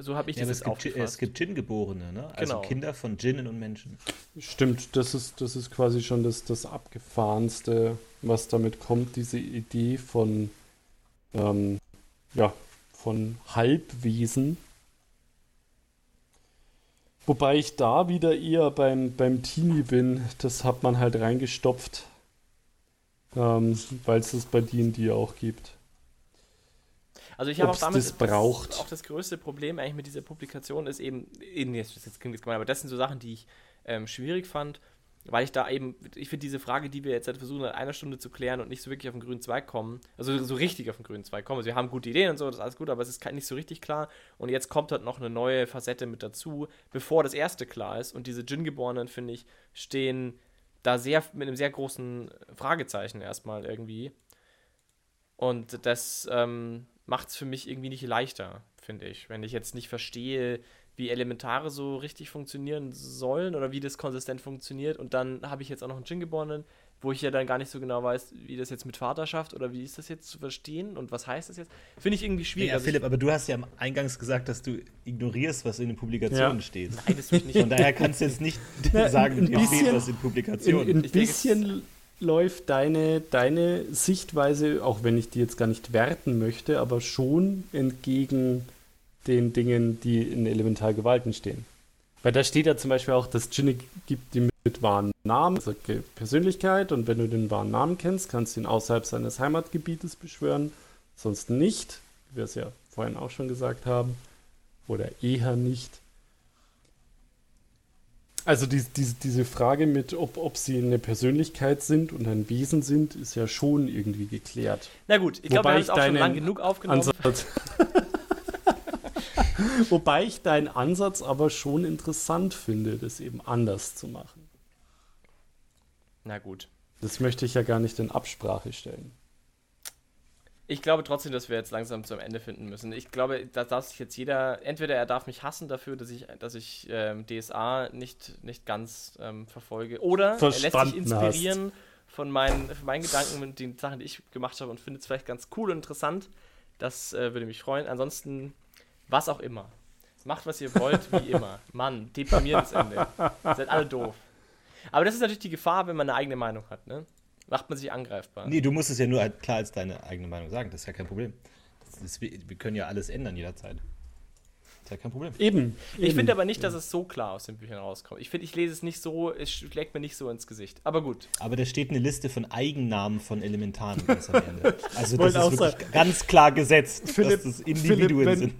So habe ich ja, das jetzt es gibt, es gibt Djinn-Geborene, ne? also genau. Kinder von Djinnen und Menschen. Stimmt, das ist, das ist quasi schon das, das Abgefahrenste, was damit kommt, diese Idee von, ähm, ja, von Halbwesen. Wobei ich da wieder eher beim, beim Teenie bin, das hat man halt reingestopft, ähm, weil es es bei D&D auch gibt. Also ich habe auch damit das braucht. Auch das größte Problem eigentlich mit dieser Publikation ist eben, eben jetzt, jetzt klingt das gemein, aber das sind so Sachen, die ich ähm, schwierig fand, weil ich da eben, ich finde diese Frage, die wir jetzt halt versuchen, in einer Stunde zu klären und nicht so wirklich auf den grünen Zweig kommen, also so richtig auf den grünen Zweig kommen. Also wir haben gute Ideen und so, das ist alles gut, aber es ist nicht so richtig klar. Und jetzt kommt halt noch eine neue Facette mit dazu, bevor das erste klar ist. Und diese Djinn-Geborenen, finde ich, stehen da sehr mit einem sehr großen Fragezeichen erstmal irgendwie. Und das, ähm, macht es für mich irgendwie nicht leichter, finde ich. Wenn ich jetzt nicht verstehe, wie Elementare so richtig funktionieren sollen oder wie das konsistent funktioniert und dann habe ich jetzt auch noch einen Djinn geborenen, wo ich ja dann gar nicht so genau weiß, wie das jetzt mit Vaterschaft oder wie ist das jetzt zu verstehen und was heißt das jetzt? Finde ich irgendwie schwierig. Ja, Also Philipp, aber du hast ja eingangs gesagt, dass du ignorierst, was in den Publikationen Ja. steht. ich, nein, das tue ich nicht. Von daher kannst du jetzt nicht Na, sagen, ein dir fehlt bisschen- was in Publikationen. ein Ich denke, bisschen läuft deine, deine Sichtweise, auch wenn ich die jetzt gar nicht werten möchte, aber schon entgegen den Dingen, die in Elementargewalten stehen. Weil da steht ja zum Beispiel auch, dass Djinne gibt, die mit wahren Namen, also Persönlichkeit, und wenn du den wahren Namen kennst, kannst du ihn außerhalb seines Heimatgebietes beschwören, sonst nicht, wie wir es ja vorhin auch schon gesagt haben, oder eher nicht. Also die, die, diese Frage mit, ob, ob sie eine Persönlichkeit sind und ein Wesen sind, ist ja schon irgendwie geklärt. Na gut, ich glaube, wir haben ich es auch schon lang genug aufgenommen. Ansatz. <laughs> Wobei ich deinen Ansatz aber schon interessant finde, das eben anders zu machen. Na gut. Das möchte ich ja gar nicht in Absprache stellen. Ich glaube trotzdem, dass wir jetzt langsam zum Ende finden müssen. Ich glaube, da darf sich jetzt jeder, entweder er darf mich hassen dafür, dass ich, dass ich ähm, DSA nicht, nicht ganz ähm, verfolge, oder er lässt sich Verstanden inspirieren von meinen, von meinen Gedanken und den Sachen, die ich gemacht habe und findet es vielleicht ganz cool und interessant. Das äh, würde mich freuen. Ansonsten, was auch immer. Macht, was ihr wollt, wie immer. <laughs> Mann, deprimierendes Ende. Seid alle doof. Aber das ist natürlich die Gefahr, wenn man eine eigene Meinung hat, ne? Macht man sich angreifbar. Nee, du musst es ja nur halt klar als deine eigene Meinung sagen. Das ist ja kein Problem. Das ist, wir können ja alles ändern jederzeit. Das ist ja kein Problem. Eben. Ich eben. finde aber nicht, dass es so klar aus den Büchern rauskommt. Ich finde, ich lese es nicht so, es schlägt mir nicht so ins Gesicht. Aber gut. Aber da steht eine Liste von Eigennamen von Elementaren <laughs> ganz am Ende. Also das ist wirklich sagen. ganz klar gesetzt, Philipp- dass das Individuen Philipp, wenn- sind.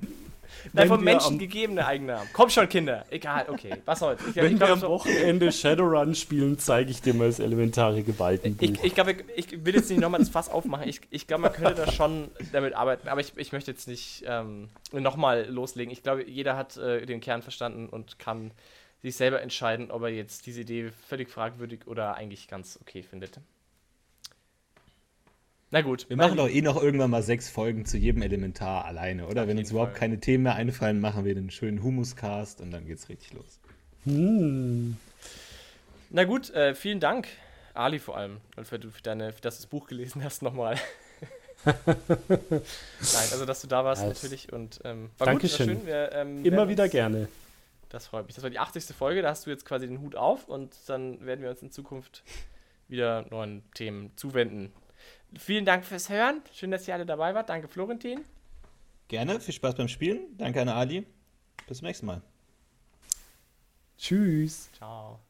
Nein, von wir Menschen am- gegebene Eigennamen. Komm schon, Kinder. Egal, okay. Was soll's. Ich, Wenn ich wir glaube, am Wochenende Shadowrun spielen, zeige ich dir mal das elementare Gewaltenbuch. ich, ich, glaube, ich will jetzt nicht nochmal das Fass aufmachen. Ich, ich glaube, man könnte da schon damit arbeiten. Aber ich, ich möchte jetzt nicht ähm, nochmal loslegen. Ich glaube, jeder hat äh, den Kern verstanden und kann sich selber entscheiden, ob er jetzt diese Idee völlig fragwürdig oder eigentlich ganz okay findet. Na gut. Wir machen doch eh noch irgendwann mal sechs Folgen zu jedem Elementar alleine, oder? Wenn uns überhaupt Fall. keine Themen mehr einfallen, machen wir den schönen Humuscast und dann geht's richtig los. Hm. Na gut, äh, vielen Dank, Ali vor allem, und für, deine, für dass du das Buch gelesen hast nochmal. <laughs> Nein, also dass du da warst Ja, natürlich und ähm, war Dankeschön. gut, war schön. Wir, ähm, Immer wieder uns- gerne. Das freut mich. Das war die 80. Folge, da hast du jetzt quasi den Hut auf und dann werden wir uns in Zukunft wieder neuen Themen zuwenden. Vielen Dank fürs Hören. Schön, dass ihr alle dabei wart. Danke, Florentin. Gerne, viel Spaß beim Spielen. Danke an Ali. Bis zum nächsten Mal. Tschüss. Ciao.